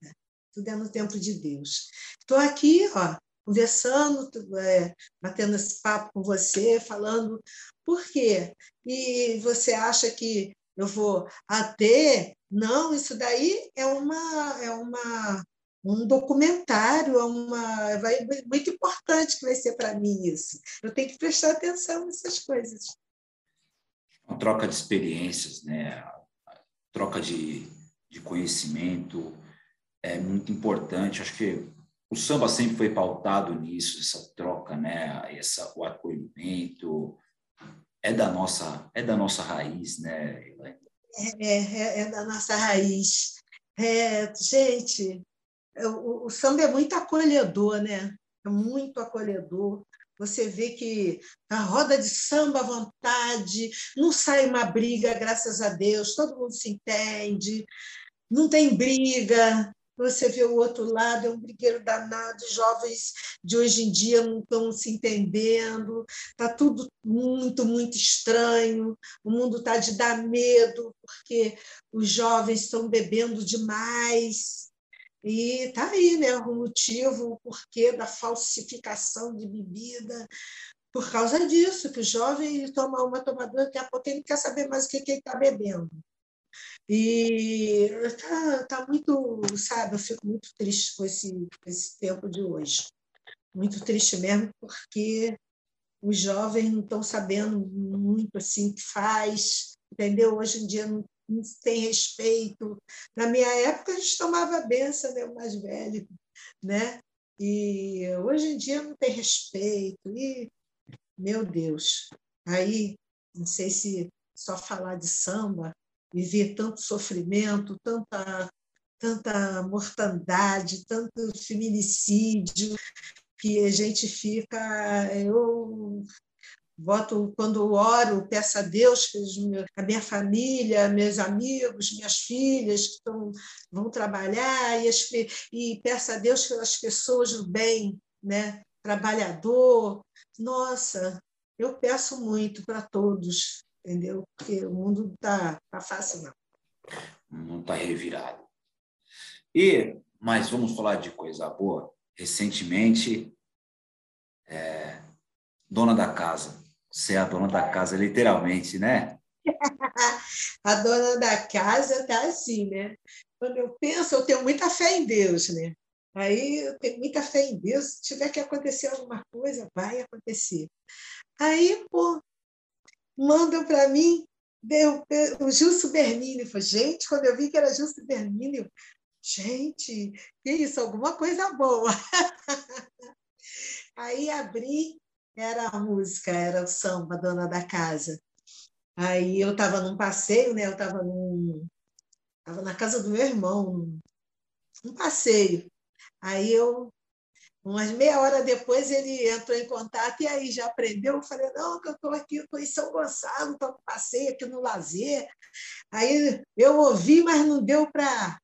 Tudo é no tempo de Deus. Estou aqui, ó, conversando, é, batendo esse papo com você, falando por quê? E você acha que eu vou até não, isso daí é uma é uma um documentário, é uma vai muito importante que vai ser para mim isso. Eu tenho que prestar atenção nessas coisas. Uma troca de experiências, né? A troca de, de conhecimento é muito importante. Acho que o samba sempre foi pautado nisso, essa troca, né? Essa, o acolhimento, é da nossa é da nossa raiz, né? É, é, é da nossa raiz. É, gente, o, o, samba é muito acolhedor, né? É muito acolhedor. Você vê que a roda de samba à vontade, não sai uma briga, graças a Deus, todo mundo se entende, não tem briga, você vê o outro lado, é um brigueiro danado, jovens de hoje em dia não estão se entendendo, está tudo muito, muito estranho, o mundo está de dar medo, porque os jovens estão bebendo demais. E está aí né, o motivo, o porquê da falsificação de bebida, por causa disso, que o jovem toma uma tomadora, daqui a pouco ele não quer saber mais o que, que ele está bebendo. E tá, tá muito, sabe, eu fico muito triste com esse, esse tempo de hoje. Muito triste mesmo, porque os jovens não estão sabendo muito assim o que faz, entendeu? Hoje em dia não, não tem respeito. Na minha época, a gente tomava benção, né? o mais velho, né? E hoje em dia não tem respeito. E, meu Deus, aí, não sei se só falar de samba ver tanto sofrimento, tanta, tanta mortandade, tanto feminicídio, que a gente fica. Eu voto, quando oro, peço a Deus que a minha família, meus amigos, minhas filhas que estão, vão trabalhar, e, as, e peço a Deus pelas pessoas do bem, né? trabalhador. Nossa, eu peço muito para todos, entendeu? Porque o mundo não está tá fácil, não. Não está revirado. E, mas vamos falar de coisa boa. Recentemente, é, dona da casa. Você é a dona da casa, literalmente, né? a dona da casa está assim, né? Quando eu penso, eu tenho muita fé em Deus, né? Aí eu tenho muita fé em Deus. Se tiver que acontecer alguma coisa, vai acontecer. Aí, pô, mandam para mim deu, o Gilson Bernini. Falei, gente, quando eu vi que era Gilson Bernini, gente, que isso, alguma coisa boa. Aí abri, era a música, era o samba, dona da casa. Aí eu estava num passeio, né? Eu estava. Tava na casa do meu irmão, num passeio. Aí eu Umas meia hora depois ele entrou em contato e aí já aprendeu. Eu falei, não, que eu estou aqui, estou em São Gonçalo, estou passei aqui no lazer. Aí eu ouvi, mas não deu para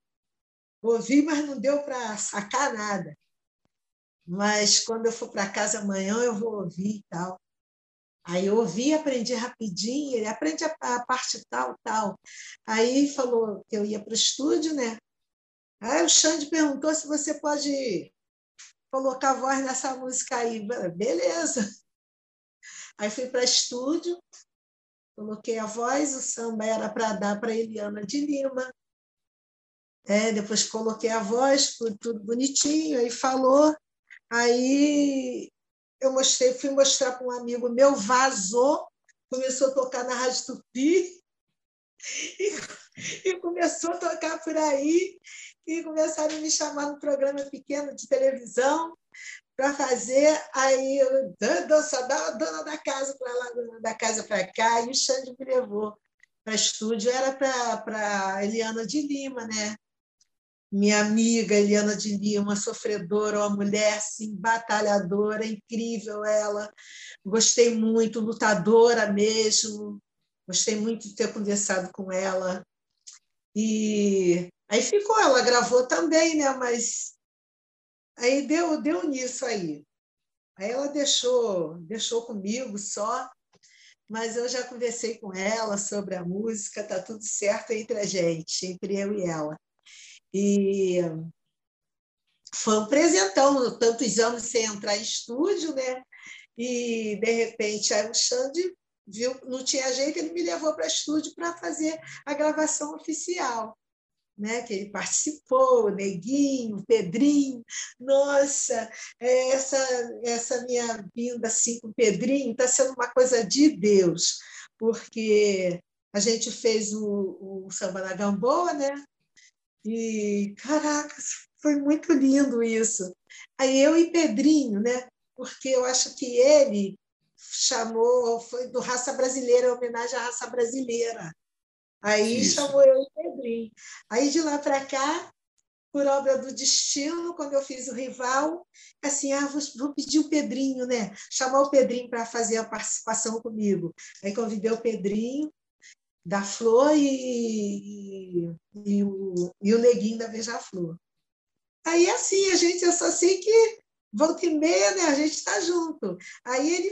ouvi, mas não deu para sacar nada. Mas quando eu for para casa amanhã, eu vou ouvir e tal. Aí eu ouvi, aprendi rapidinho, ele aprende a, a parte tal, tal. Aí falou que eu ia para o estúdio, né? Aí o Xande perguntou se você pode colocar voz nessa música aí. Beleza. Aí fui para estúdio, coloquei a voz, o samba era para dar para Eliana de Lima. É, depois coloquei a voz, tudo bonitinho, aí falou. Aí eu mostrei, fui mostrar para um amigo meu, vazou, começou a tocar na Rádio Tupi, e, e começou a tocar por aí e começaram a me chamar no programa pequeno de televisão para fazer. Aí eu dança, da dona da casa para lá, dona da casa para cá, e o Xande me levou para estúdio. Era para Eliana de Lima, né? Minha amiga Eliana de Lima, sofredora, uma mulher assim, batalhadora, incrível ela. Gostei muito, lutadora mesmo. Gostei muito de ter conversado com ela. E Aí ficou, ela gravou também, né? Mas aí deu, deu nisso aí. Aí ela deixou, deixou comigo só, mas eu já conversei com ela sobre a música, tá tudo certo entre a gente, entre eu e ela. E foi um presentão, tantos anos sem entrar em estúdio, né? E de repente aí o Xande viu, não tinha jeito, ele me levou para estúdio para fazer a gravação oficial né, que ele participou, Neguinho, Pedrinho. Nossa, é, essa, essa minha vinda assim, com o Pedrinho está sendo uma coisa de Deus, porque a gente fez o, o Samba na Gamboa, né? E, caracas, foi muito lindo isso. Aí eu e Pedrinho, né? Porque eu acho que ele chamou, foi do Raça Brasileira, homenagem à raça brasileira. Aí Isso. chamou eu e Pedrinho. Aí de lá para cá, por obra do destino, quando eu fiz o rival, assim, ah, vou, vou pedir o Pedrinho, né? Chamar o Pedrinho para fazer a participação comigo. Aí convidei o Pedrinho da Flor e, e, e o, e o Neguinho da Beija-Flor. Aí, assim, a gente, eu só sei que volta e meia, né? A gente está junto. Aí ele,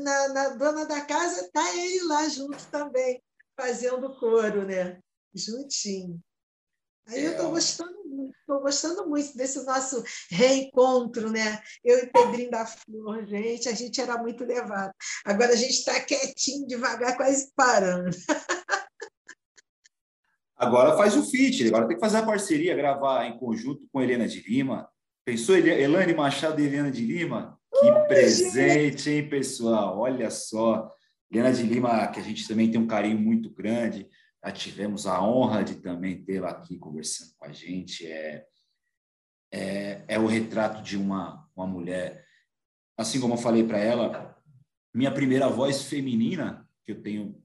na, na dona da casa, tá ele lá junto também fazendo coro, né? Juntinho. Aí eu estou gostando muito, estou gostando muito desse nosso reencontro, né? Eu e Pedrinho da Flor, gente, a gente era muito levado. Agora a gente está quietinho, devagar, quase parando. Agora faz o feat, agora tem que fazer a parceria, gravar em conjunto com Helena de Lima. Pensou Elane Machado e Helena de Lima? Que presente, hein, pessoal? Olha só. Helena de Lima, que a gente também tem um carinho muito grande, já tivemos a honra de também tê-la aqui conversando com a gente. É, é, é o retrato de uma, uma mulher. Assim como eu falei para ela, minha primeira voz feminina, que eu tenho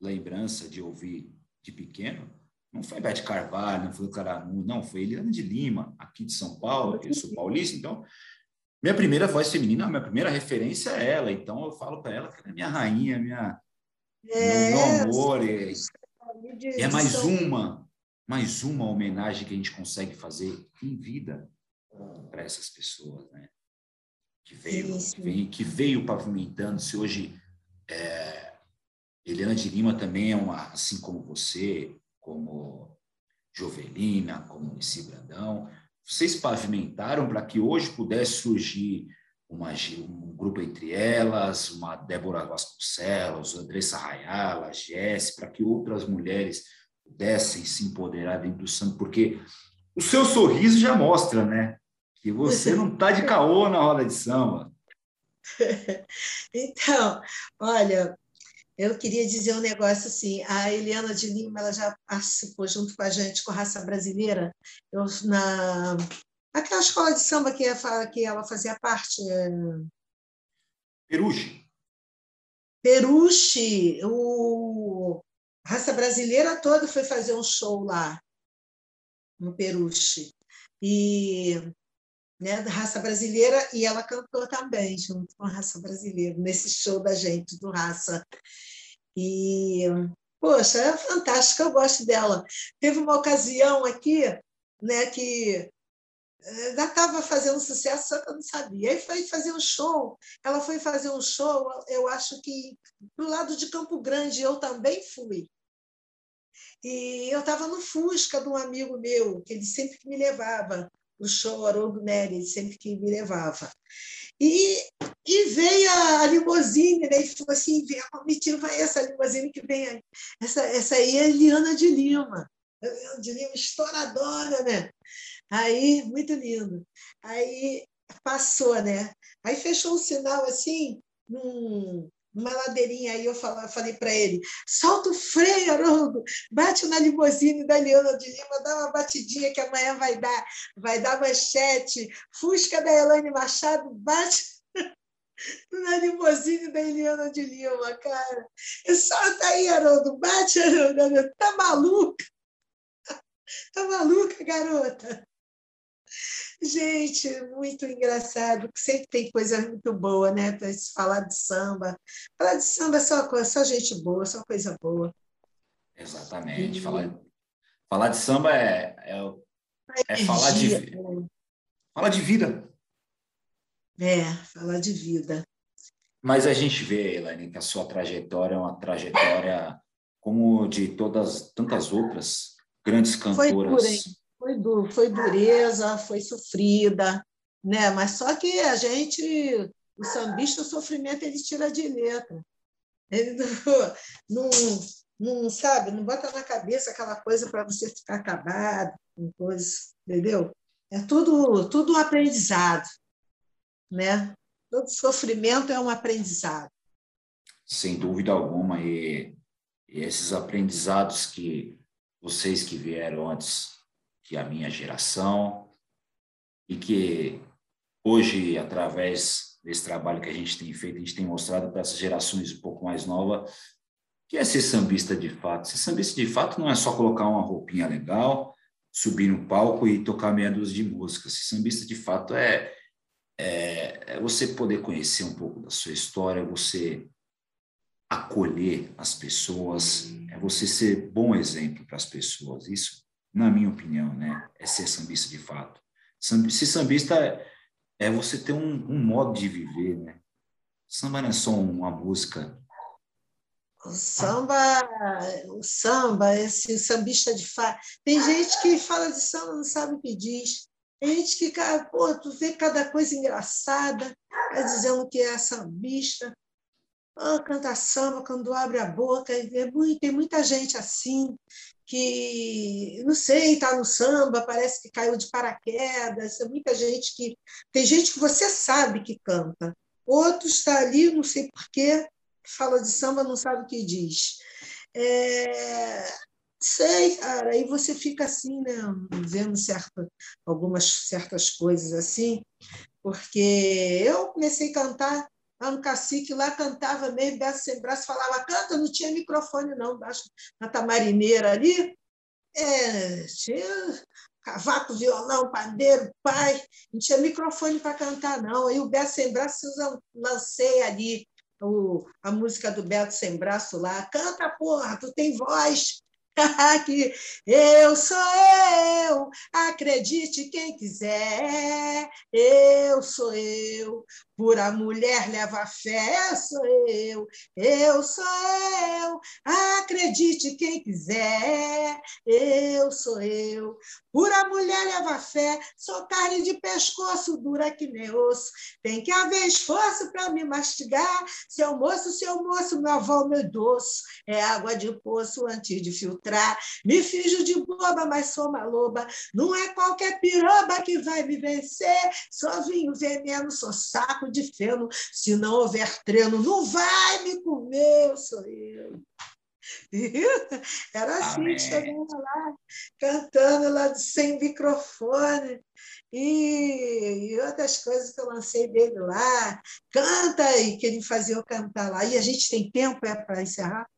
lembrança de ouvir de pequeno, não foi Beth Carvalho, não foi o Caramu, não, foi Eliana de Lima, aqui de São Paulo, eu sou paulista, então minha primeira voz feminina, minha primeira referência é ela, então eu falo para ela que ela é minha rainha, minha, é, meu amor. E é mais uma, mais uma homenagem que a gente consegue fazer em vida para essas pessoas, né? Que veio, que veio, que veio pavimentando-se hoje. É, Helena de Lima também é uma, assim como você, como Jovelina, como Esse Brandão, vocês pavimentaram para que hoje pudesse surgir uma, um grupo entre elas, uma Débora Vasconcelos, Andressa Rayala, Jesse, para que outras mulheres pudessem se empoderar dentro do samba, porque o seu sorriso já mostra, né? Que você não está de caô na roda de samba. Então, olha, eu queria dizer um negócio assim. A Eliana de Lima ela já participou junto com a gente com a raça brasileira. Eu na aquela escola de samba que, que ela fazia parte. É... Peruche. Peruche, o a raça brasileira toda foi fazer um show lá no Peruche. E né, da raça brasileira, e ela cantou também, junto com a raça brasileira, nesse show da gente, do Raça. E, poxa, é fantástica, eu gosto dela. Teve uma ocasião aqui né, que eh, já estava fazendo sucesso, só que eu não sabia. Aí foi fazer um show, ela foi fazer um show, eu acho que do lado de Campo Grande, eu também fui. E eu estava no Fusca de um amigo meu, que ele sempre me levava no show Haroldo Nery, ele sempre que me levava. E, e veio a limusine, né? e falou assim, me tira essa limusine que vem aí. Essa, essa aí é a Eliana de Lima. Eliana de Lima, estouradora, né? Aí, muito lindo. Aí passou, né? Aí fechou um sinal assim, num, numa ladeirinha, aí eu falei para ele, solta o freio, Haroldo, bate na limusine da Eliana de Lima, dá uma batidinha que amanhã vai dar, vai dar manchete, Fusca da Elaine Machado, bate na limusine da Eliana de Lima, cara. E solta aí, Haroldo, bate, Haroldo, tá maluca? Tá maluca, garota? Gente, muito engraçado, sempre tem coisa muito boa, né? Para se falar de samba. Falar de samba é só, coisa, só gente boa, só coisa boa. Exatamente. E... Falar, falar de samba é, é, é falar de, né? falar de vida. É, falar de vida. Mas a gente vê, Elaine, que a sua trajetória é uma trajetória como de todas tantas outras grandes cantoras. Foi du foi dureza, foi sofrida, né? Mas só que a gente, o sambista, o sofrimento ele tira de letra. Ele não, não, não sabe, não bota na cabeça aquela coisa para você ficar acabado, coisas, entendeu? É tudo, tudo um aprendizado, né? Todo sofrimento é um aprendizado. Sem dúvida alguma, e, e esses aprendizados que vocês que vieram antes que a minha geração e que hoje, através desse trabalho que a gente tem feito, a gente tem mostrado para essas gerações um pouco mais novas que é ser sambista de fato. Ser sambista de fato não é só colocar uma roupinha legal, subir no palco e tocar meia dúzia de músicas. Ser sambista de fato é, é, é você poder conhecer um pouco da sua história, você acolher as pessoas, é você ser bom exemplo para as pessoas. Isso na minha opinião, né? É ser sambista de fato. Ser sambista é, é você ter um, um, modo de viver, né? Samba não é só uma música. O samba, o samba, esse sambista de fato. Tem gente que fala de samba não sabe o que diz. Tem gente que, pô, tu vê cada coisa engraçada, tá dizendo que é sambista. Oh, canta samba quando abre a boca. Tem muita gente assim, que, não sei, está no samba, parece que caiu de paraquedas, tem muita gente que. Tem gente que você sabe que canta, outro está ali, não sei porquê, fala de samba, não sabe o que diz. É, sei, cara, aí você fica assim, né, vendo certa, algumas certas coisas assim, porque eu comecei a cantar lá no cacique, lá cantava meio braço sem braço, falava, canta, não tinha microfone não, na tamarineira ali, é, tinha cavaco, violão, pandeiro, pai, não tinha microfone para cantar não, aí o Beto Sem Braço lancei ali o, a música do Beto Sem Braço lá, canta porra, tu tem voz, que eu sou eu. Acredite quem quiser, eu sou eu. Pura mulher leva fé, sou eu, eu sou eu. Acredite quem quiser, eu sou eu. Pura mulher leva fé, sou carne de pescoço, dura que nem osso. Tem que haver esforço para me mastigar. Seu moço, seu moço, meu avô, meu doce. É água de poço antes de filtrar. Me finjo de boba, mas sou uma loba. Não é qualquer piroba que vai me vencer. Sou vinho veneno, sou saco saco de feno. Se não houver treino, não vai me comer, sou eu. Era assim, chegando lá, cantando lá sem microfone. E, e, outras coisas que eu lancei dele lá. Canta! E que ele fazia eu cantar lá. E a gente tem tempo é, para encerrar?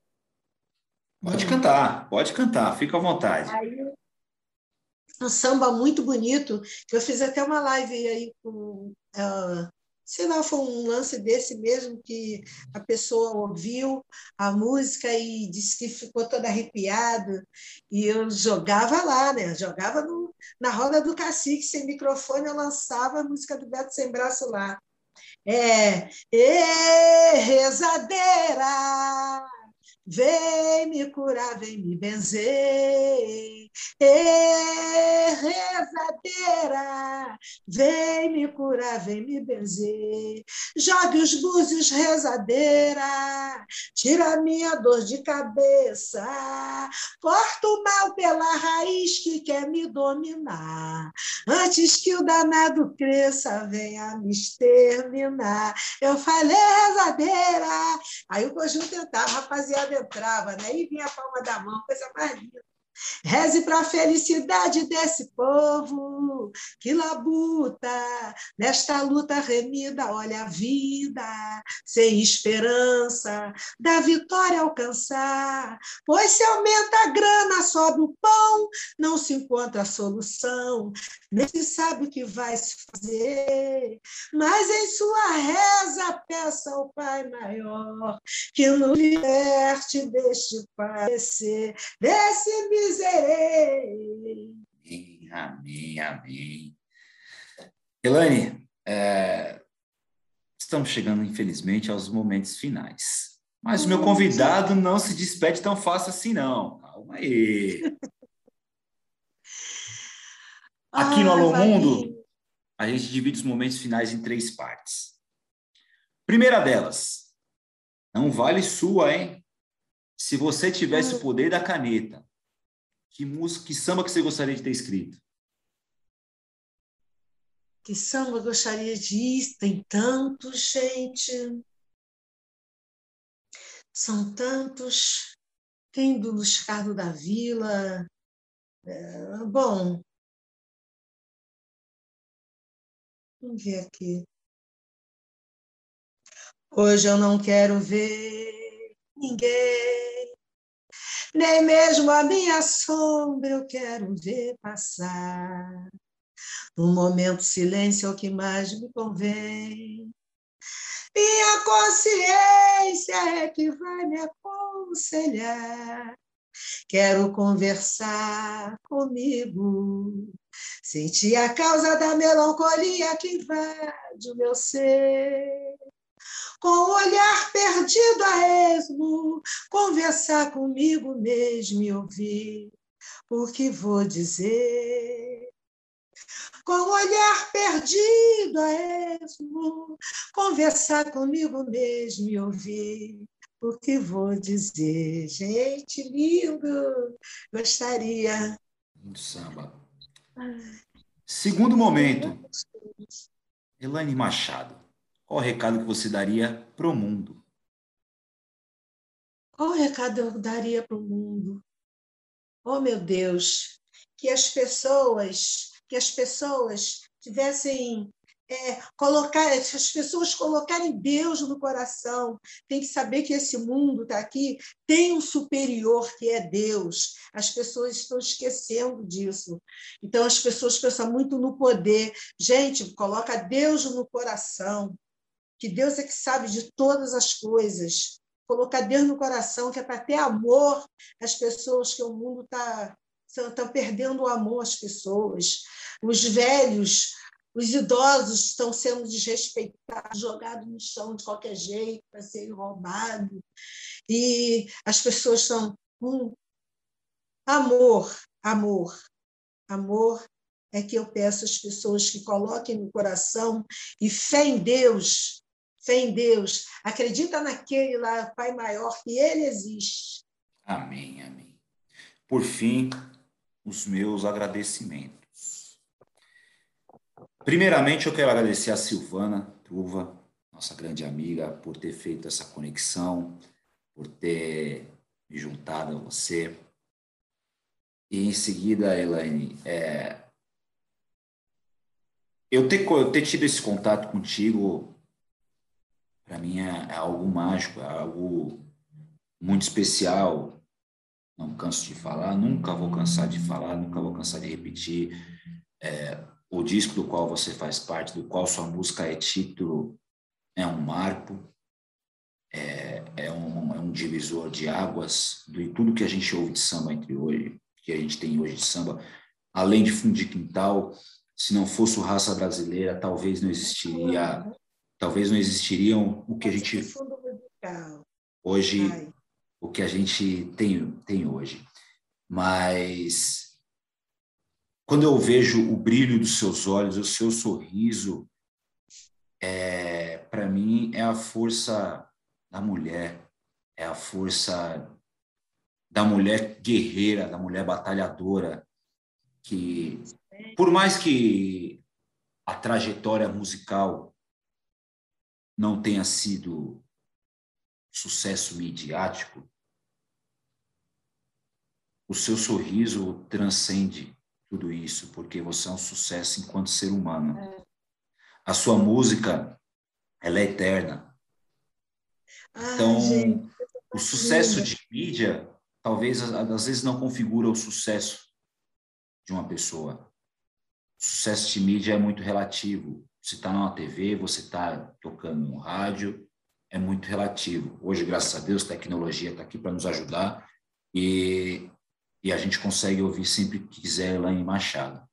Pode cantar, pode cantar, fica à vontade. Aí, um samba muito bonito, que eu fiz até uma live aí com uh, sei lá, foi um lance desse mesmo que a pessoa ouviu a música e disse que ficou toda arrepiada. E eu jogava lá, né? Jogava no, na roda do cacique, sem microfone, eu lançava a música do Beto Sem Braço lá. É, e rezadeira, vem me curar, vem me benzer. E rezadeira, vem me curar, vem me benzer. Jogue os búzios, rezadeira, tira minha dor de cabeça. Corta o mal pela raiz que quer me dominar. Antes que o danado cresça, venha me exterminar. Eu falei, rezadeira. Aí o conjunto tentava, rapaziada entrava, né? E vinha a palma da mão, coisa mais linda. Reze para a felicidade desse povo que labuta, nesta luta remida, olha a vida, sem esperança da vitória alcançar. Pois se aumenta a grana, sobe o pão, não se encontra solução, nem se sabe o que vai se fazer. Mas em sua reza, peça ao Pai Maior que nos liberte deste padecer, desse miserei. Amém, amém, amém. Elaine, é, estamos chegando, infelizmente, aos momentos finais. Mas o meu convidado não se despede tão fácil assim, não. Calma aí. Aqui no Alô Mundo, a gente divide os momentos finais em três partes. Primeira delas, não vale sua, hein? Se você tivesse o poder da caneta, que música, que samba que você gostaria de ter escrito? Que samba gostaria de ir? Tem tantos, gente. São tantos. Tem do Luiz Carlos da Vila. É, bom, vamos ver aqui. Hoje eu não quero ver ninguém nem mesmo a minha sombra eu quero ver passar. No momento, silêncio é o que mais me convém. Minha consciência é que vai me aconselhar. Quero conversar comigo, sentir a causa da melancolia que invade o meu ser com o olhar perdido a esmo, conversar comigo mesmo e ouvir o que vou dizer. Com o olhar perdido a esmo, conversar comigo mesmo e ouvir o que vou dizer. Gente, lindo! Gostaria. Muito samba. Segundo momento, Elaine Machado. Qual o recado que você daria para o mundo? Qual o recado eu daria para o mundo? Oh, meu Deus, que as pessoas, que as pessoas tivessem é, colocar, as pessoas colocarem Deus no coração, tem que saber que esse mundo está aqui, tem um superior que é Deus. As pessoas estão esquecendo disso. Então, as pessoas pensam muito no poder. Gente, coloca Deus no coração que Deus é que sabe de todas as coisas. Colocar Deus no coração, que é para ter amor às pessoas que o mundo está estão perdendo o amor às pessoas. Os velhos, os idosos estão sendo desrespeitados, jogados no chão de qualquer jeito para serem roubados. E as pessoas estão com amor, amor, amor é que eu peço às pessoas que coloquem no coração e fé em Deus, fé em Deus, acredita naquele lá, Pai maior, que Ele existe. Amém, amém. Por fim, os meus agradecimentos. Primeiramente, eu quero agradecer a Silvana Truva, nossa grande amiga, por ter feito essa conexão, por ter me juntado a você. E em seguida, Elaine, é, eu, ter, eu ter tido esse contato contigo, para mim é, é algo mágico, é algo muito especial não canso de falar, nunca vou cansar de falar, nunca vou cansar de repetir. É, o disco do qual você faz parte, do qual sua música é título, é um marco, é, é, um, é um divisor de águas de tudo que a gente ouve de samba entre hoje, que a gente tem hoje de samba, além de fundo de quintal, se não fosse o raça brasileira, talvez não existiria, talvez não existiriam o que a gente hoje o que a gente tem, tem hoje. Mas quando eu vejo o brilho dos seus olhos, o seu sorriso, é, para mim é a força da mulher, é a força da mulher guerreira, da mulher batalhadora, que por mais que a trajetória musical não tenha sido sucesso midiático, o seu sorriso transcende tudo isso, porque você é um sucesso enquanto ser humano. É. A sua música, ela é eterna. Então, gente, o sucesso de mídia, talvez, às vezes, não configura o sucesso de uma pessoa. O sucesso de mídia é muito relativo. Você está numa TV, você está tocando no rádio, é muito relativo. Hoje, graças a Deus, a tecnologia está aqui para nos ajudar e, e a gente consegue ouvir sempre que quiser Elaine Machado.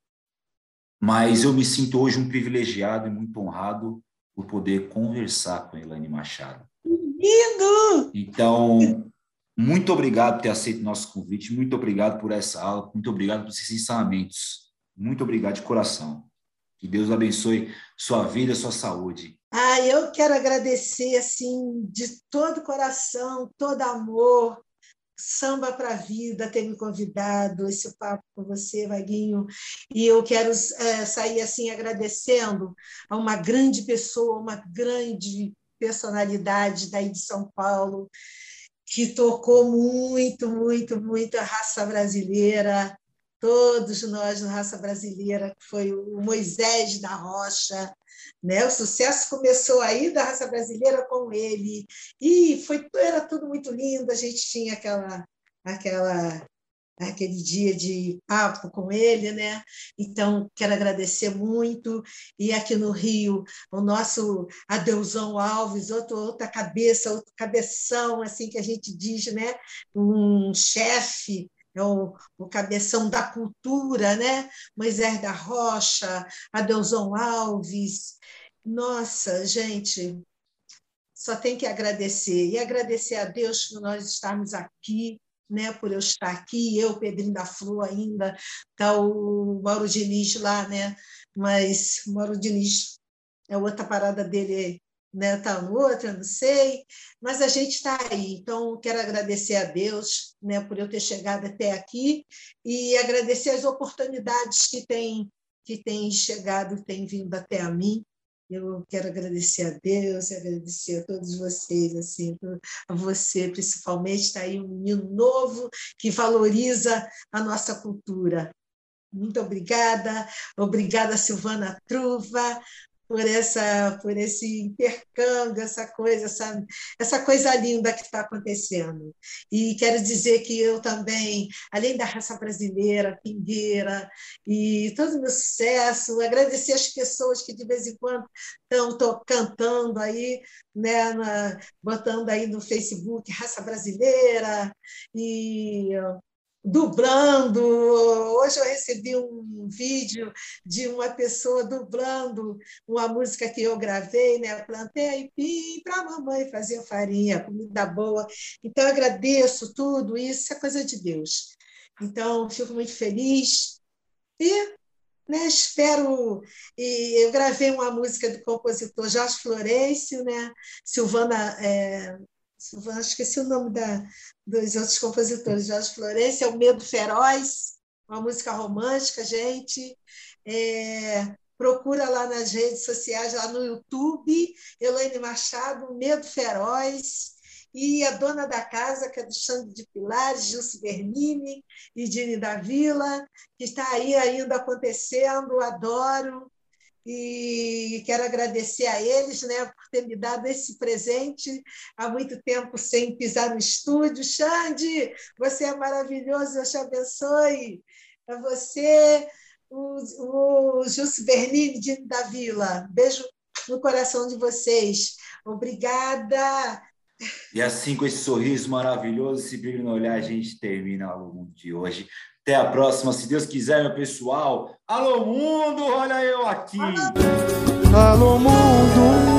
Mas eu me sinto hoje um privilegiado e muito honrado por poder conversar com Elaine Machado. Lindo! Então, muito obrigado por ter aceito o nosso convite, muito obrigado por essa aula, muito obrigado por esses ensinamentos. Muito obrigado de coração. Que Deus abençoe sua vida, sua saúde. Ah, eu quero agradecer assim de todo coração, todo amor, Samba para a Vida ter me convidado, esse papo com você, Vaguinho. E eu quero é, sair assim agradecendo a uma grande pessoa, uma grande personalidade daí de São Paulo, que tocou muito, muito, muito a raça brasileira, todos nós na raça brasileira, que foi o Moisés da Rocha, né? O sucesso começou aí da raça brasileira com ele e foi era tudo muito lindo. A gente tinha aquela aquela aquele dia de papo com ele, né? Então quero agradecer muito e aqui no Rio o nosso Adeusão Alves, outro, outra cabeça, outro cabeção assim que a gente diz, né? Um chefe é o, o, cabeção da cultura, né? Moisés da Rocha, Adeusão Alves. Nossa, gente, só tem que agradecer. E agradecer a Deus por nós estarmos aqui, né? por eu estar aqui, eu, Pedrinho da Flor ainda, está o Mauro Diniz lá, né? mas o Mauro Diniz é outra parada dele né? Está no outro, eu não sei, mas a gente está aí. Então, quero agradecer a Deus né, por eu ter chegado até aqui e agradecer as oportunidades que têm que tem chegado, têm vindo até a mim. Eu quero agradecer a Deus, agradecer a todos vocês, assim, a você principalmente, está aí um menino novo que valoriza a nossa cultura. Muito obrigada, obrigada Silvana Truva, por essa por esse intercâmbio, essa coisa, essa, essa coisa linda que está acontecendo. E quero dizer que eu também, além da raça brasileira, pingueira, e todo o meu sucesso, agradecer as pessoas que de vez em quando estão cantando aí, né, na, botando aí no Facebook Raça Brasileira, e dublando. Hoje eu recebi um vídeo de uma pessoa dublando uma música que eu gravei, né? Plantei aipim para a mamãe fazer farinha, comida boa. Então, agradeço tudo isso, é coisa de Deus. Então, fico muito feliz. E né, espero. E eu gravei uma música do compositor Jorge Florencio, né? Silvana. É, Silvana, esqueci o nome da, dos outros compositores, Jorge Florencio, é o Medo Feroz, uma música romântica, gente. É, procura lá nas redes sociais, lá no YouTube, Elaine Machado, Medo Feroz e a dona da casa, que é do Xande de Pilares, Gilce Bernini e Dini da Vila, que está aí ainda acontecendo, adoro. E quero agradecer a eles né, por ter me dado esse presente há muito tempo sem pisar no estúdio. Xande, você é maravilhoso, Deus te abençoe. A você, o, o Gilce Bernini, da Vila. Beijo no coração de vocês. Obrigada. E assim, com esse sorriso maravilhoso, esse brilho no olhar, a gente termina o mundo de hoje. Até a próxima, se Deus quiser, meu pessoal. Alô, mundo, olha eu aqui. Alô, mundo.